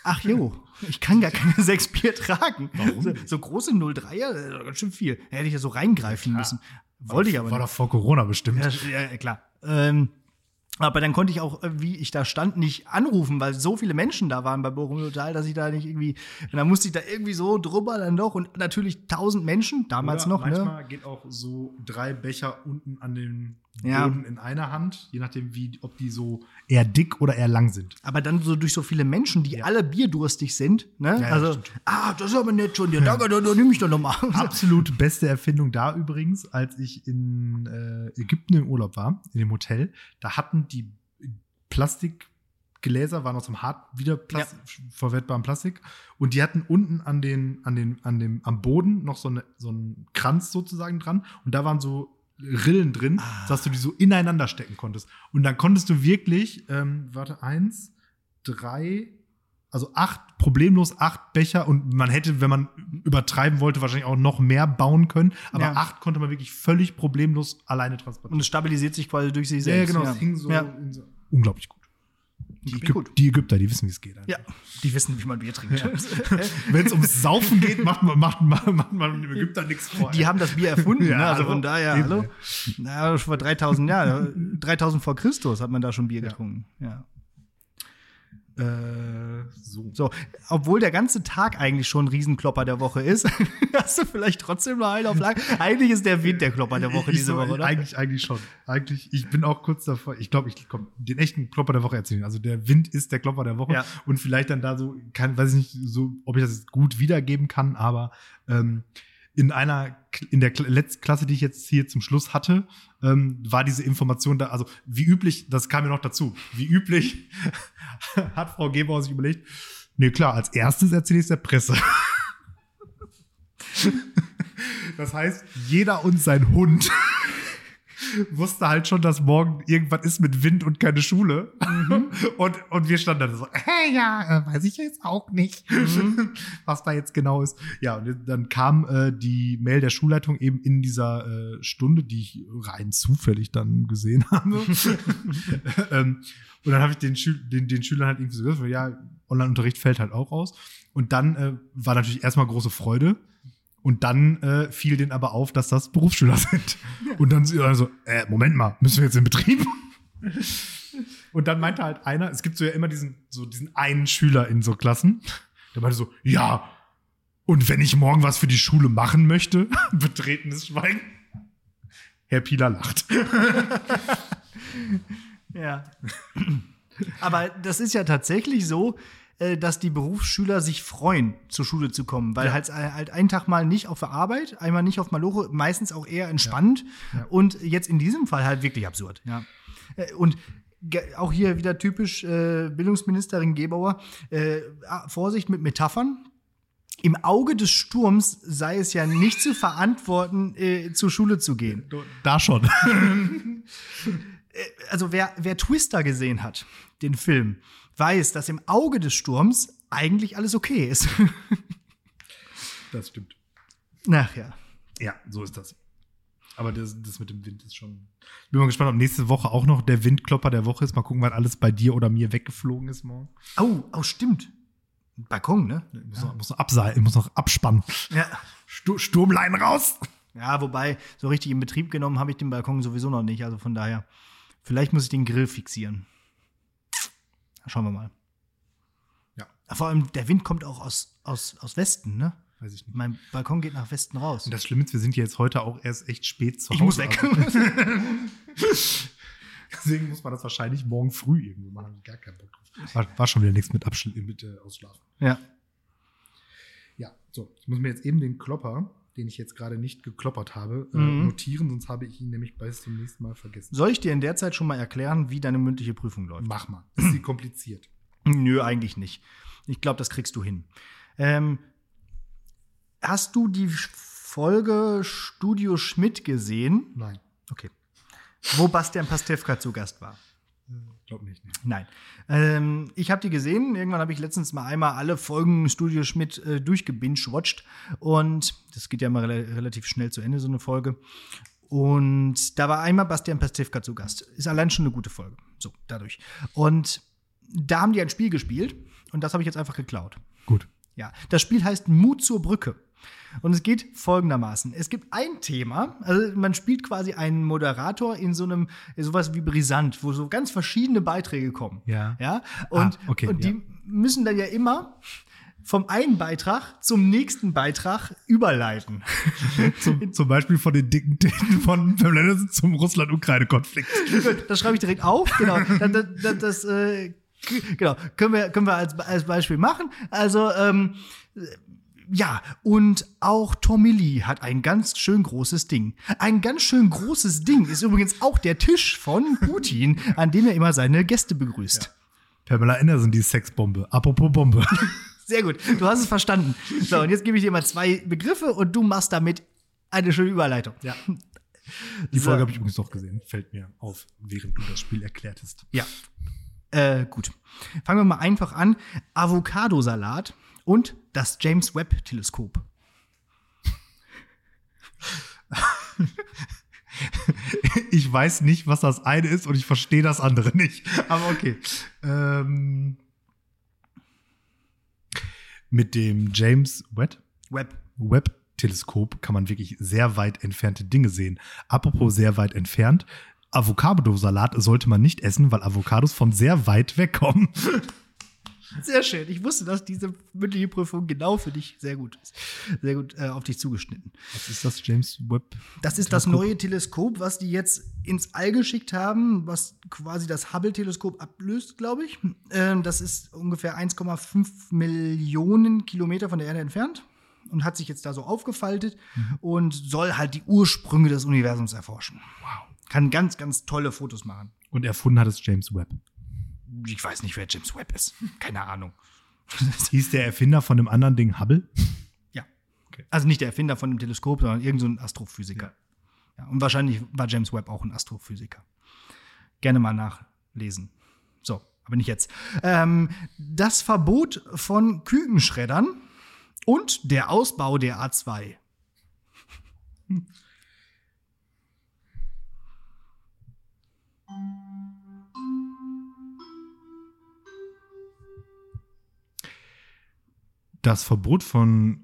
ach jo, ich kann gar keine sechs Bier tragen. Warum So, so große 03er, das ist ganz schön viel. Da hätte ich ja so reingreifen müssen. Wollte ich aber War nicht. doch vor Corona bestimmt. Ja, ja, klar. Ähm, aber dann konnte ich auch, äh, wie ich da stand, nicht anrufen, weil so viele Menschen da waren bei Bochum Total, dass ich da nicht irgendwie, und dann musste ich da irgendwie so drüber dann doch und natürlich tausend Menschen, damals Oder noch, ne? manchmal geht auch so drei Becher unten an den Ja. Boden in einer Hand, je nachdem, wie, ob die so eher dick oder eher lang sind. Aber dann so durch so viele Menschen, die alle bierdurstig sind, ne? ja, also, stimmt. ah, das ist aber nett schon, ja, danke, dann, dann nehme ich doch noch mal. Absolut beste Erfindung da übrigens, als ich in äh, Ägypten im Urlaub war, in dem Hotel, da hatten die Plastikgläser, waren aus dem hart wieder Plas verwertbaren Plastik und die hatten unten an den, an den, an dem, am Boden noch so, eine, so einen Kranz sozusagen dran und da waren so Rillen drin, dass du die so ineinander stecken konntest. Und dann konntest du wirklich, ähm, warte, eins, drei, also acht, problemlos acht Becher und man hätte, wenn man übertreiben wollte, wahrscheinlich auch noch mehr bauen können. Aber Ja. acht konnte man wirklich völlig problemlos alleine transportieren. Und es stabilisiert sich quasi durch sich Ja, ja, selbst. genau, es hing so, Ja. so unglaublich gut. Die, Ägyp gut. die Ägypter, die wissen, wie es geht. ja, die wissen, wie man Bier trinkt. Wenn es ums Saufen geht, macht man, macht, man- macht man dem Ägypter nichts vor. Die haben das Bier erfunden, Ja, ne? also hallo. von daher, hallo. Na, schon vor 3000 Jahren, 3000 vor Christus hat man da schon Bier getrunken. Ja. Äh, so. So, obwohl der ganze Tag eigentlich schon ein Riesenklopper der Woche ist, hast du vielleicht trotzdem noch einen auf Lager. Eigentlich ist der Wind der Klopper der Woche Ich diese so, Woche, oder? Eigentlich, eigentlich schon. Eigentlich, ich bin auch kurz davor. Ich glaube, ich komm, den echten Klopper der Woche erzählen. Also der Wind ist der Klopper der Woche. Ja. Und vielleicht dann da so, kann, weiß ich nicht, so, ob ich das gut wiedergeben kann, aber ähm, in einer, in der letzten Klasse, die ich jetzt hier zum Schluss hatte, ähm, war diese Information da, also wie üblich, das kam ja noch dazu, wie üblich hat Frau Gebauer sich überlegt, nee, klar, als erstes erzähle ich es der Presse. Das heißt, jeder und sein Hund wusste halt schon, dass morgen irgendwas ist mit Wind und keine Schule. Und, und wir standen dann so, hey, ja, äh, weiß ich jetzt auch nicht, was da jetzt genau ist. Ja, und dann kam äh, die Mail der Schulleitung eben in dieser äh, Stunde, die ich rein zufällig dann gesehen habe. ähm, und dann habe ich den, Schül den, den Schülern halt irgendwie so gesagt, ja, Online-Unterricht fällt halt auch aus. Und dann äh, war natürlich erstmal große Freude. Und dann äh, fiel denen aber auf, dass das Berufsschüler sind. Und dann also, äh, Moment mal, müssen wir jetzt in Betrieb? Und dann meinte halt einer, es gibt so ja immer diesen, so diesen einen Schüler in so Klassen, der meinte so, ja, und wenn ich morgen was für die Schule machen möchte, betretenes Schweigen. Herr Pieler lacht. Ja. Aber das ist ja tatsächlich so, dass die Berufsschüler sich freuen, zur Schule zu kommen, weil Ja. halt, halt einen Tag mal nicht auf der Arbeit, einmal nicht auf Maloche, meistens auch eher entspannt Ja. und jetzt in diesem Fall halt wirklich absurd. Ja. Äh, Und auch hier wieder typisch äh, Bildungsministerin Gebauer, äh, ah, Vorsicht mit Metaphern. Im Auge des Sturms sei es ja nicht zu verantworten, äh, zur Schule zu gehen. Da schon. also wer, wer Twister gesehen hat, den Film, weiß, dass im Auge des Sturms eigentlich alles okay ist. Das stimmt. Ach ja. Ja, so ist das. Aber das, das mit dem Wind ist schon. Ich bin mal gespannt, ob nächste Woche auch noch der Windklopper der Woche ist. Mal gucken, was alles bei dir oder mir weggeflogen ist morgen. Oh, oh, stimmt. Balkon, ne? Ich muss, noch, muss noch abseilen, muss noch abspannen. Ja. Stu Sturmlein raus! Ja, wobei, so richtig in Betrieb genommen habe ich den Balkon sowieso noch nicht. Also von daher, vielleicht muss ich den Grill fixieren. Schauen wir mal. Ja. Vor allem, der Wind kommt auch aus, aus, aus Westen, ne? Weiß ich nicht. Mein Balkon geht nach Westen raus. Und das Schlimme ist, wir sind jetzt heute auch erst echt spät zu ich Hause. muss weg. Deswegen muss man das wahrscheinlich morgen früh irgendwie machen. Gar keinen Bock drauf. War, war schon wieder nichts mit, Abschl mit äh, Ausschlafen. ja. Ja, so. Ich muss mir jetzt eben den Klopper, den ich jetzt gerade nicht gekloppert habe, äh, Mhm. notieren, sonst habe ich ihn nämlich bis zum nächsten Mal vergessen. Soll ich dir in der Zeit schon mal erklären, wie deine mündliche Prüfung läuft? Mach mal. Ist sie kompliziert? Nö, eigentlich nicht. Ich glaube, das kriegst du hin. Ähm, Hast du die Folge Studio Schmidt gesehen? Nein. Okay. Wo Bastian Pastewka zu Gast war. Glaub nicht. Nee. Nein. Ähm, ich habe die gesehen. Irgendwann habe ich letztens mal einmal alle Folgen Studio Schmidt äh, durchgebingewatcht. Und das geht ja mal rela relativ schnell zu Ende, so eine Folge. Und da war einmal Bastian Pastewka zu Gast. Ist allein schon eine gute Folge. So, dadurch. Und da haben die ein Spiel gespielt. Und das habe ich jetzt einfach geklaut. Gut. Ja, das Spiel heißt Mut zur Brücke. Und es geht folgendermaßen. Es gibt ein Thema, also man spielt quasi einen Moderator in so einem, sowas wie brisant, wo so ganz verschiedene Beiträge kommen. Ja. Ja. Und, Ah, okay, und die ja. müssen dann ja immer vom einen Beitrag zum nächsten Beitrag überleiten. Zum, zum Beispiel von den dicken Titten von Pamela Anderson zum Russland-Ukraine-Konflikt. Das schreibe ich direkt auf. Genau. Das, das, das, äh, genau. Können wir, können wir als, als Beispiel machen. Also, ähm, ja, und auch Tommy Lee hat ein ganz schön großes Ding. Ein ganz schön großes Ding ist übrigens auch der Tisch von Putin, an dem er immer seine Gäste begrüßt. Pamela Anderson, die Sexbombe. Apropos Bombe. Sehr gut, du hast es verstanden. So, und jetzt gebe ich dir mal zwei Begriffe und du machst damit eine schöne Überleitung. Ja. Die So. Folge habe ich übrigens doch gesehen. Fällt mir auf, während du das Spiel erklärtest. Ja. Äh, gut. Fangen wir mal einfach an. Avocadosalat und das James Webb Teleskop. Ich weiß nicht, was das eine ist und ich verstehe das andere nicht. Aber okay. Ähm, mit dem James Webb, Webb. Webb Teleskop kann man wirklich sehr weit entfernte Dinge sehen. Apropos sehr weit entfernt. Avocado-Salat sollte man nicht essen, weil Avocados von sehr weit weg kommen. Sehr schön. Ich wusste, dass diese mündliche Prüfung genau für dich sehr gut ist. Sehr gut äh, auf dich zugeschnitten. Was ist das James Webb? Das ist das neue Teleskop, was die jetzt ins All geschickt haben, was quasi das Hubble-Teleskop ablöst, glaube ich. Ähm, das ist ungefähr 1,5 Millionen Kilometer von der Erde entfernt und hat sich jetzt da so aufgefaltet und soll halt die Ursprünge des Universums erforschen. Wow. Kann ganz, ganz tolle Fotos machen. Und erfunden hat es James Webb. Ich weiß nicht, wer James Webb ist. Keine Ahnung. Hieß der Erfinder von dem anderen Ding Hubble? Ja. Okay. Also nicht der Erfinder von dem Teleskop, sondern irgendein so ein Astrophysiker. Ja. und wahrscheinlich war James Webb auch ein Astrophysiker. Gerne mal nachlesen. So, aber nicht jetzt. Ähm, das Verbot von Kükenschreddern und der Ausbau der A2. Das Verbot von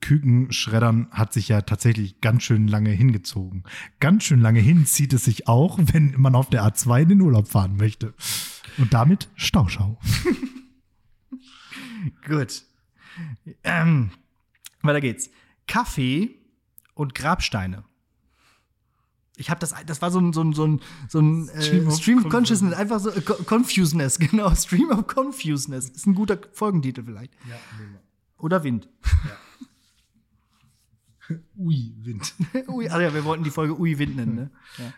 Kükenschreddern hat sich ja tatsächlich ganz schön lange hingezogen. Ganz schön lange hin zieht es sich auch, wenn man auf der A2 in den Urlaub fahren möchte. Und damit Stauschau. Gut. Ähm, weiter geht's. Kaffee und Grabsteine. Ich habe das, das war so ein, so ein, so ein, so ein äh, Stream Stream, of of Consciousness, einfach so äh, Co- Confuseness, genau. Stream of Confuseness. Ist ein guter Folgentitel vielleicht. Oder Wind. Ui, Wind. Ui, also ja, wir wollten die Folge Ui Wind nennen, ne? Ja.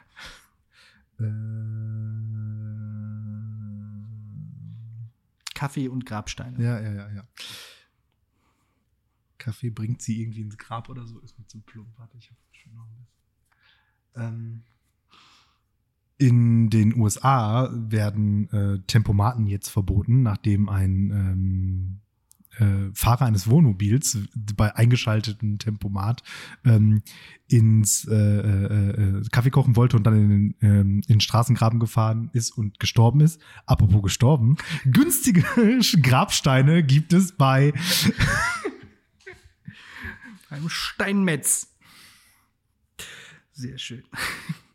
Kaffee und Grabsteine. Ja, ja, ja, ja. Kaffee bringt sie irgendwie ins Grab oder so, ist mir zu plump. Warte, ich habe schon noch ein bisschen. Ähm, in den USA werden äh, Tempomaten jetzt verboten, nachdem ein ähm, äh, Fahrer eines Wohnmobils bei eingeschaltetem Tempomat ähm, ins äh, äh, äh, Kaffee kochen wollte und dann in den, ähm, in den Straßengraben gefahren ist und gestorben ist. Apropos gestorben, günstige Grabsteine gibt es bei Beim Steinmetz. Sehr schön.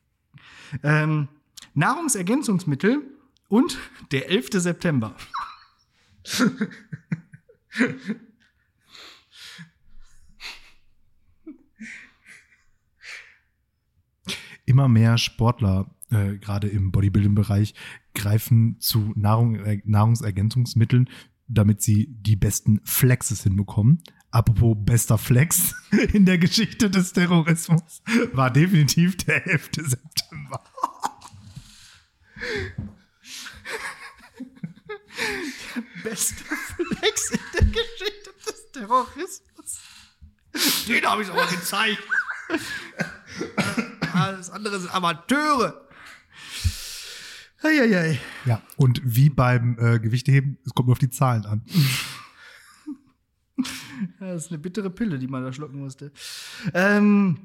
ähm, Nahrungsergänzungsmittel und der 11. September. Immer mehr Sportler, äh, gerade im Bodybuilding-Bereich, greifen zu Nahrung, äh, Nahrungsergänzungsmitteln, damit sie die besten Flexes hinbekommen. Apropos bester Flex in der Geschichte des Terrorismus war definitiv der 11. September. Beste Flex in der Geschichte des Terrorismus. Den habe ich aber gezeigt. Alles andere sind Amateure. Eieiei. Ja, und wie beim äh, Gewichteheben, es kommt nur auf die Zahlen an. Das ist eine bittere Pille, die man da schlucken musste. Ähm,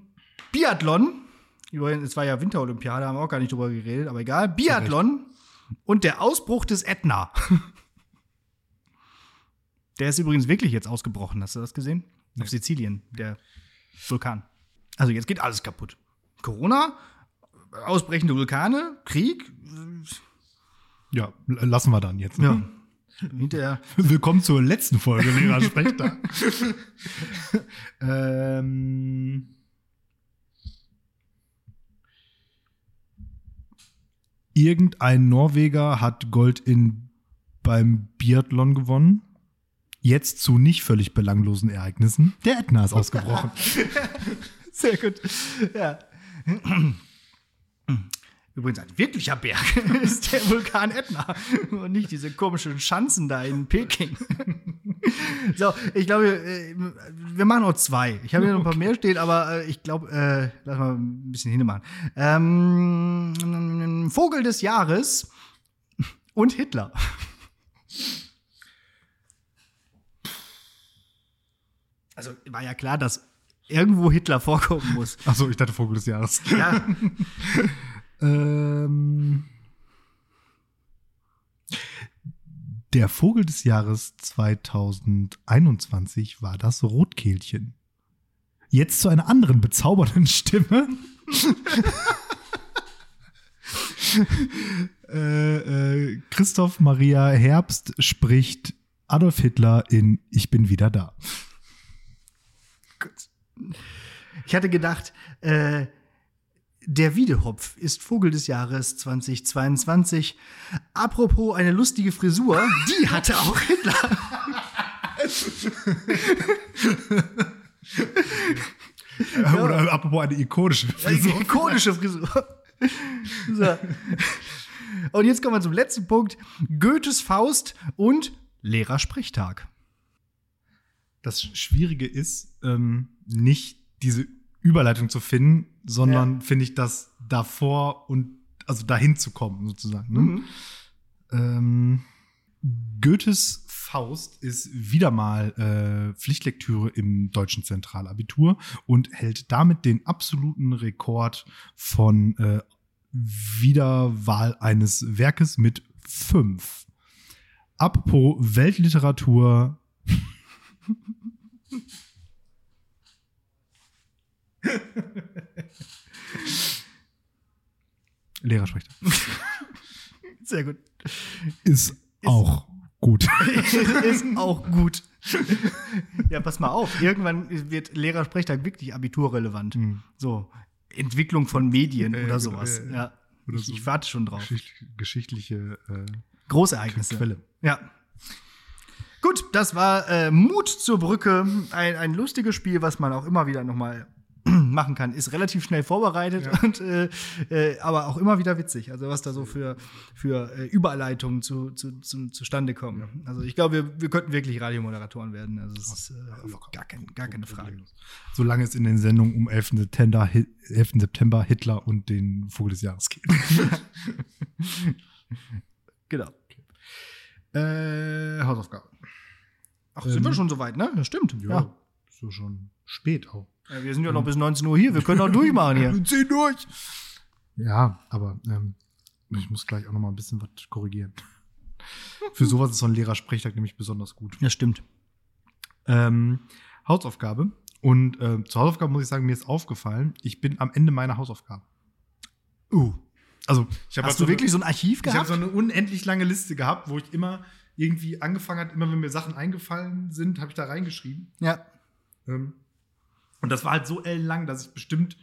Biathlon. es war ja Winterolympiade, haben wir auch gar nicht drüber geredet, aber egal. Biathlon und der Ausbruch des Ätna. Der ist übrigens wirklich jetzt ausgebrochen. Hast du das gesehen? Nee. Auf Sizilien, der Vulkan. Also jetzt geht alles kaputt. Corona, ausbrechende Vulkane, Krieg. Ja, lassen wir dann jetzt. Ne? Ja. Hinterher. Willkommen zur letzten Folge, Lehrer sprecht da. ähm, irgendein Norweger hat Gold in, beim Biathlon gewonnen. Jetzt zu nicht völlig belanglosen Ereignissen. Der Ätna ist ausgebrochen. Sehr gut. Ja. Übrigens ein wirklicher Berg ist der Vulkan Ätna und nicht diese komischen Schanzen da in Peking. so, ich glaube, äh, wir machen noch zwei. Ich habe hier noch ein paar mehr stehen, aber äh, ich glaube, äh, lass mal ein bisschen hinmachen. Ähm, Vogel des Jahres und Hitler. Also war ja klar, dass irgendwo Hitler vorkommen muss. Achso, ich dachte Vogel des Jahres. Ja. Ähm, der Vogel des Jahres 2021 war das Rotkehlchen. Jetzt zu einer anderen bezaubernden Stimme. äh, äh, Christoph Maria Herbst spricht Adolf Hitler in Ich bin wieder da. Ich hatte gedacht, äh, der Wiedehopf ist Vogel des Jahres 2022. Apropos eine lustige Frisur, die hatte auch Hitler. Oder apropos eine ikonische Frisur. Eine ikonische Frisur. So. Und jetzt kommen wir zum letzten Punkt. Goethes Faust und Lehrersprechtag. Das Schwierige ist, ähm, nicht diese Überleitung zu finden, sondern ja. finde ich das davor und also dahin zu kommen, sozusagen. Ne? Mhm. Ähm, Goethes Faust ist wieder mal äh, Pflichtlektüre im deutschen Zentralabitur und hält damit den absoluten Rekord von äh, Wiederwahl eines Werkes mit fünf. Apropos Weltliteratur. Lehrer spricht. Sehr gut. Ist, ist auch gut. ist auch gut. ja, pass mal auf. Irgendwann wird Lehrersprechtag wirklich abiturrelevant. Mhm. So, Entwicklung von Medien äh, oder sowas. Äh, ja. Oder so ich, warte schon drauf. Geschicht, geschichtliche äh, Großereignisse. Quelle. Ja. Gut, das war äh, Mut zur Brücke. Ein, ein lustiges Spiel, was man auch immer wieder nochmal machen kann, ist relativ schnell vorbereitet ja. und äh, äh, aber auch immer wieder witzig. Also was da so für, für äh, Überleitungen zu, zu, zu, zustande kommen. Ja. Also ich glaube, wir, wir könnten wirklich Radiomoderatoren werden. Also es ist äh, gar, kein, gar keine Frage. Solange es in den Sendungen um 11. September, 11. September Hitler und den Vogel des Jahres geht. genau. Okay. Äh, Hausaufgabe. Ach, sind ähm, wir schon soweit, ne? Das stimmt. Ja, ja. so schon spät auch. Ja, wir sind ja noch bis 19 Uhr hier, wir können auch durchmachen hier. 10 durch. Ja, aber ähm, ich muss gleich auch noch mal ein bisschen was korrigieren. Für sowas ist so ein Lehrersprechtag nämlich besonders gut. Ja, stimmt. Ähm, Hausaufgabe. Und äh, zur Hausaufgabe muss ich sagen, mir ist aufgefallen, ich bin am Ende meiner Hausaufgabe. Uh. Also, ich habe Hast halt du wirklich so ein Archiv gehabt? Ich habe so eine unendlich lange Liste gehabt, wo ich immer irgendwie angefangen hat, immer wenn mir Sachen eingefallen sind, habe ich da reingeschrieben. Ja. Ähm, und das war halt so ellenlang, dass ich bestimmt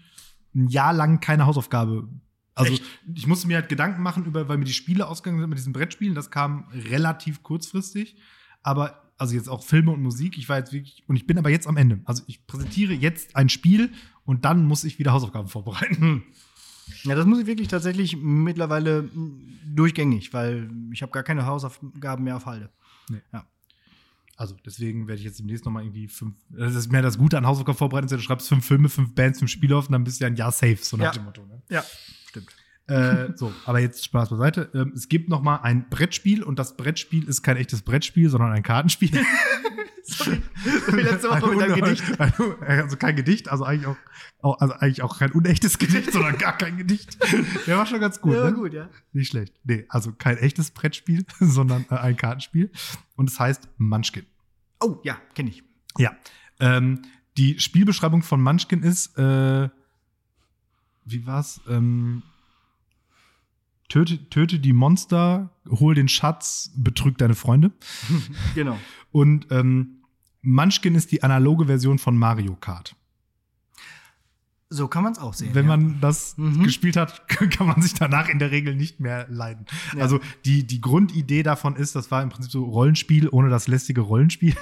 ein Jahr lang keine Hausaufgabe. Also Echt? ich musste mir halt Gedanken machen über, weil mir die Spiele ausgegangen sind mit diesen Brettspielen. Das kam relativ kurzfristig. Aber also jetzt auch Filme und Musik. Ich war jetzt wirklich und ich bin aber jetzt am Ende. Also ich präsentiere jetzt ein Spiel und dann muss ich wieder Hausaufgaben vorbereiten. Hm. Ja, das muss ich wirklich tatsächlich mittlerweile durchgängig, weil ich habe gar keine Hausaufgaben mehr auf Halde. Nee. Ja. Also deswegen werde ich jetzt demnächst nochmal irgendwie fünf. Das ist mehr das Gute an Hausaufgaben vorbereiten. Du schreibst fünf Filme, fünf Bands, fünf Spiele auf und dann bist du ja ein Jahr safe, so nach Ja. dem Motto. Ne? Ja, stimmt. Äh, so, aber jetzt Spaß beiseite. Ähm, es gibt noch mal ein Brettspiel und das Brettspiel ist kein echtes Brettspiel, sondern ein Kartenspiel. Sorry. So wie letzte Woche mit deinem Gedicht. Also kein Gedicht, also eigentlich auch, auch, also eigentlich auch kein unechtes Gedicht, sondern gar kein Gedicht. Der war schon ganz gut. Ja, ne? gut, ja. Nicht schlecht. Nee, also kein echtes Brettspiel, sondern äh, ein Kartenspiel. Und es heißt Munchkin. Oh, ja, kenne ich. Ja. Ähm, die Spielbeschreibung von Munchkin ist, äh, wie war's? Ähm, töte, töte die Monster, hol den Schatz, betrüg deine Freunde. Genau. Und ähm, Munchkin ist die analoge Version von Mario Kart. So kann man es auch sehen. Wenn ja. man das Mhm. gespielt hat, kann man sich danach in der Regel nicht mehr leiden. Ja. Also die, die Grundidee davon ist, das war im Prinzip so Rollenspiel ohne das lästige Rollenspiel.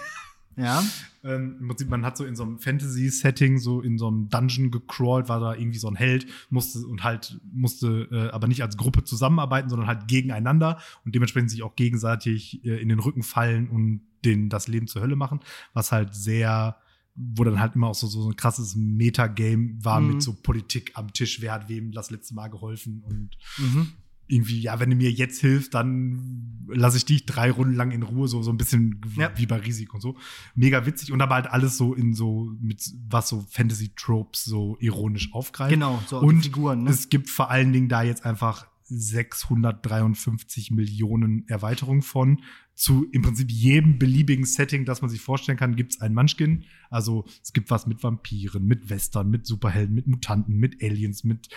Ja. Ähm, Im Prinzip, man hat so in so einem Fantasy-Setting, so in so einem Dungeon gecrawlt, war da irgendwie so ein Held, musste und halt musste äh, aber nicht als Gruppe zusammenarbeiten, sondern halt gegeneinander und dementsprechend sich auch gegenseitig äh, in den Rücken fallen und denen das Leben zur Hölle machen, was halt sehr wo dann halt immer auch so, so ein krasses Metagame war Mhm. mit so Politik am Tisch, wer hat wem das letzte Mal geholfen und Mhm. Irgendwie, ja, wenn du mir jetzt hilfst, dann lasse ich dich drei Runden lang in Ruhe, so, so ein bisschen Ja. wie bei Risiko und so. Mega witzig und aber halt alles so in so, mit was so Fantasy-Tropes so ironisch aufgreift. Genau, so Und Figuren, ne? Es gibt vor allen Dingen da jetzt einfach 653 Millionen Erweiterungen von. Zu im Prinzip jedem beliebigen Setting, das man sich vorstellen kann, gibt es ein Munchkin. Also es gibt was mit Vampiren, mit Western, mit Superhelden, mit Mutanten, mit Aliens, mit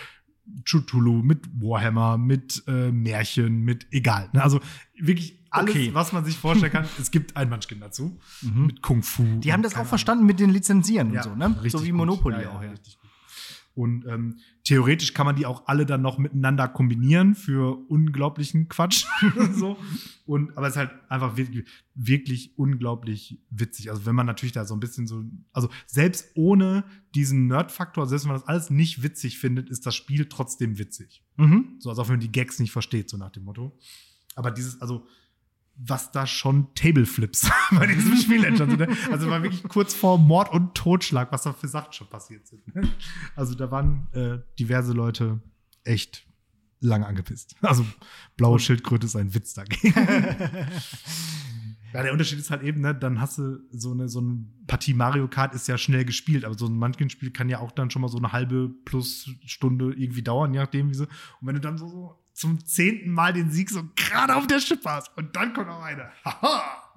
Cthulhu, mit Warhammer, mit äh, Märchen, mit egal. Ne? Also wirklich alles, Okay. was man sich vorstellen kann. es gibt ein Munchkin dazu. Mhm. Mit Kung Fu. Die haben das auch verstanden mit den Lizenzieren Ja, und so, ne? richtig So wie. Monopoly Ja, auch, ja. richtig. Und ähm, theoretisch kann man die auch alle dann noch miteinander kombinieren für unglaublichen Quatsch. so. Und, aber es ist halt einfach wirklich, wirklich unglaublich witzig. Also wenn man natürlich da so ein bisschen so, also selbst ohne diesen Nerd-Faktor, selbst wenn man das alles nicht witzig findet, ist das Spiel trotzdem witzig. Mhm. So als auch wenn man die Gags nicht versteht, so nach dem Motto. Aber dieses, also, was da schon Tableflips bei diesem Spiel entstanden sind. Ne? Also war wirklich kurz vor Mord und Totschlag, was da für Sachen schon passiert sind. Ne? Also da waren äh, diverse Leute echt lange angepisst. Also blaue Schildkröte ist ein Witz dagegen. Ja, der Unterschied ist halt eben, ne, dann hast du so eine, so eine Partie Mario Kart ist ja schnell gespielt, aber so ein Munchkin-Spiel kann ja auch dann schon mal so eine halbe plus Stunde irgendwie dauern, je nachdem, wie so. Und wenn du dann so, so zum zehnten Mal den Sieg so gerade auf der Schippe hast und dann kommt noch einer. Haha!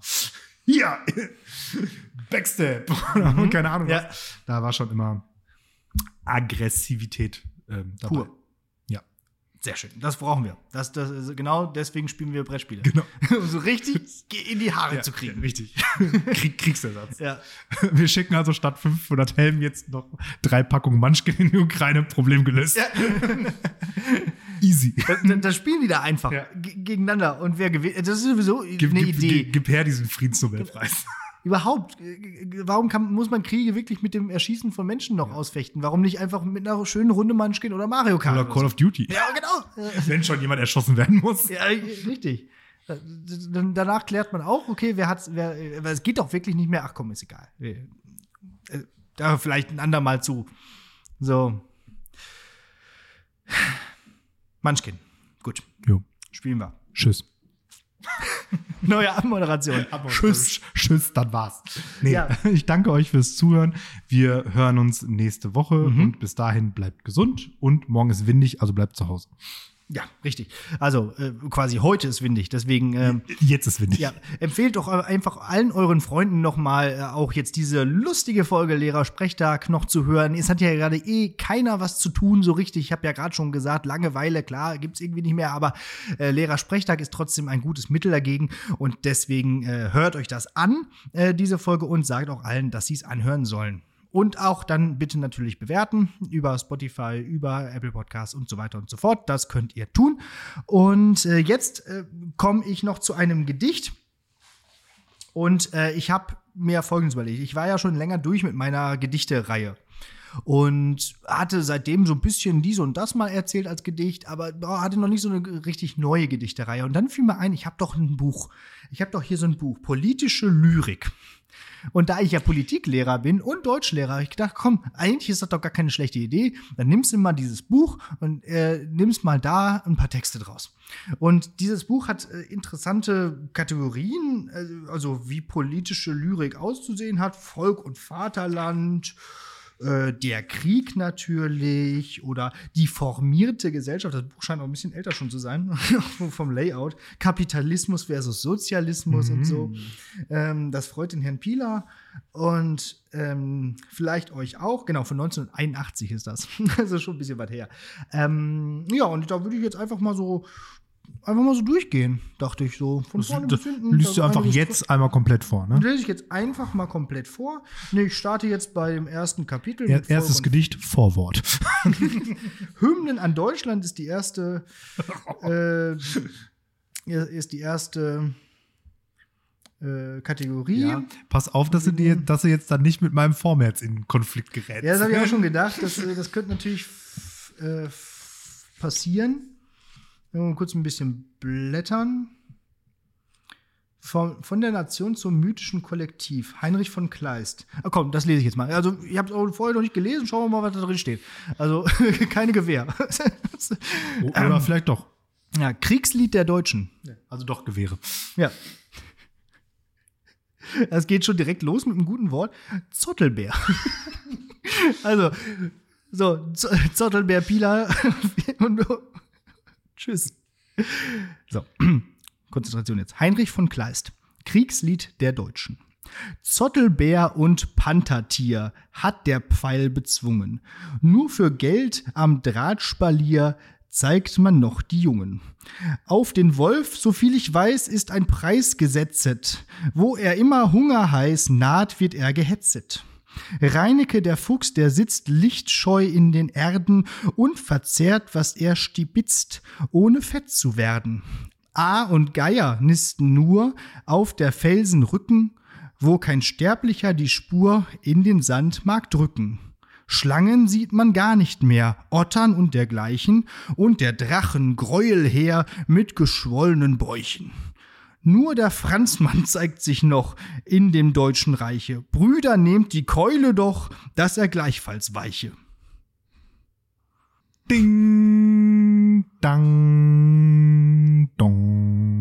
Hier! Backstep! Mhm. keine Ahnung Ja. was. Da war schon immer Aggressivität ähm, dabei. Pur. Sehr schön. Das brauchen wir. Das, das, ist- genau deswegen spielen wir Brettspiele. Genau. um so richtig in die Haare Ja, zu kriegen. Richtig. Krieg, Kriegsersatz. Ja. Wir schicken also statt 500 Helmen jetzt noch drei Packungen Munchkin in die Ukraine. Problem gelöst. ja. Easy. Das, spielen wieder einfach Ja. ge- gegeneinander. Und wer gewinnt, das ist sowieso Gib, eine gib, Idee. Gib, gib her diesen Friedensnobelpreis. Überhaupt, äh, warum kann, muss man Kriege wirklich mit dem Erschießen von Menschen noch ausfechten? Warum nicht einfach mit einer schönen Runde Munchkin oder Mario Kart? Oder oder Call so? of Duty. Ja, genau. Äh, Wenn schon jemand erschossen werden muss. Ja, richtig. Äh, Dann danach klärt man auch, okay, wer hat's, wer, äh, es geht doch wirklich nicht mehr. Ach komm, ist egal. Äh, äh, Da vielleicht ein andermal zu. So. Munchkin. Gut, Jo. spielen wir. Tschüss. Neue Abmoderation. Tschüss. Tschüss, das war's. Nee, Ja. ich danke euch fürs Zuhören. Wir hören uns nächste Woche Mhm. und bis dahin bleibt gesund und morgen ist windig, also bleibt zu Hause. Ja, richtig. Also äh, quasi heute ist windig, deswegen ähm, Jetzt ist windig. Ja, empfehlt doch einfach allen euren Freunden nochmal äh, auch jetzt diese lustige Folge Lehrer-Sprechtag noch zu hören. Es hat ja gerade eh keiner was zu tun, so richtig. Ich habe ja gerade schon gesagt, Langeweile, klar, gibt's irgendwie nicht mehr, aber äh, Lehrer-Sprechtag ist trotzdem ein gutes Mittel dagegen und deswegen äh, hört euch das an, äh, diese Folge, und sagt auch allen, dass sie es anhören sollen. Und auch dann bitte natürlich bewerten über Spotify, über Apple Podcasts und so weiter und so fort. Das könnt ihr tun. Und äh, jetzt äh, komme ich noch zu einem Gedicht. Und äh, ich habe mir Folgendes überlegt. Ich war ja schon länger durch mit meiner Gedichte-Reihe. Und hatte seitdem so ein bisschen dies und das mal erzählt als Gedicht, aber oh, hatte noch nicht so eine richtig neue Gedichtereihe. Und dann fiel mir ein, ich habe doch ein Buch. Ich habe doch hier so ein Buch, politische Lyrik. Und da ich ja Politiklehrer bin und Deutschlehrer, habe ich gedacht, komm, eigentlich ist das doch gar keine schlechte Idee. Dann nimmst du mal dieses Buch und äh, nimmst mal da ein paar Texte draus. Und dieses Buch hat äh, interessante Kategorien, äh, also wie politische Lyrik auszusehen hat, Volk und Vaterland, äh, der Krieg natürlich oder die formierte Gesellschaft. Das Buch scheint auch ein bisschen älter schon zu sein, vom Layout. Kapitalismus versus Sozialismus mhm. und so. Mhm. Ähm, das freut den Herrn Pieler und ähm, vielleicht euch auch. Genau, von 1981 ist das. also schon ein bisschen weit her. Ähm, ja, und da würde ich jetzt einfach mal so einfach mal so durchgehen, dachte ich so. Von vorne das, bis hinten. Liest du einfach jetzt vor. einmal komplett vor, ne? Lese ich jetzt einfach mal komplett vor. Nee, ich starte jetzt bei dem ersten Kapitel. Er, erstes Gedicht, Vorwort. Hymnen an Deutschland ist die erste, äh, ist die erste äh, Kategorie. Ja, pass auf, dass du, dir, dass du jetzt dann nicht mit meinem Vormärz in Konflikt gerätst. Ja, das habe ich auch schon gedacht. Das, äh, das könnte natürlich äh, passieren. Mal kurz ein bisschen blättern. Von, von der Nation zum mythischen Kollektiv. Heinrich von Kleist. Ah, komm, das lese ich jetzt mal. Also, ich habe es vorher noch nicht gelesen. Schauen wir mal, was da drin steht. Also, keine Gewehr. Oder ähm, vielleicht doch. Ja, Kriegslied der Deutschen. Also doch Gewehre. Ja. Es geht schon direkt los mit einem guten Wort. Zottelbär. also, so, Zottelbär Pila und Tschüss. So, Konzentration jetzt. Heinrich von Kleist. Kriegslied der Deutschen. Zottelbär und Panthertier hat der Pfeil bezwungen. Nur für Geld am Drahtspalier zeigt man noch die Jungen. Auf den Wolf, so viel ich weiß, ist ein Preis gesetzet. Wo er immer Hunger heiß naht, wird er gehetzet. Reineke der Fuchs, der sitzt lichtscheu in den Erden und verzehrt, was er stibitzt, ohne fett zu werden. A und Geier nisten nur auf der Felsen Rücken, wo kein Sterblicher die Spur in den Sand mag drücken. Schlangen sieht man gar nicht mehr, Ottern und dergleichen, und der Drachen Gräuelheer mit geschwollenen Bäuchen. Nur der Franzmann zeigt sich noch in dem deutschen Reiche. Brüder, nehmt die Keule doch, dass er gleichfalls weiche. Ding, dang, dong.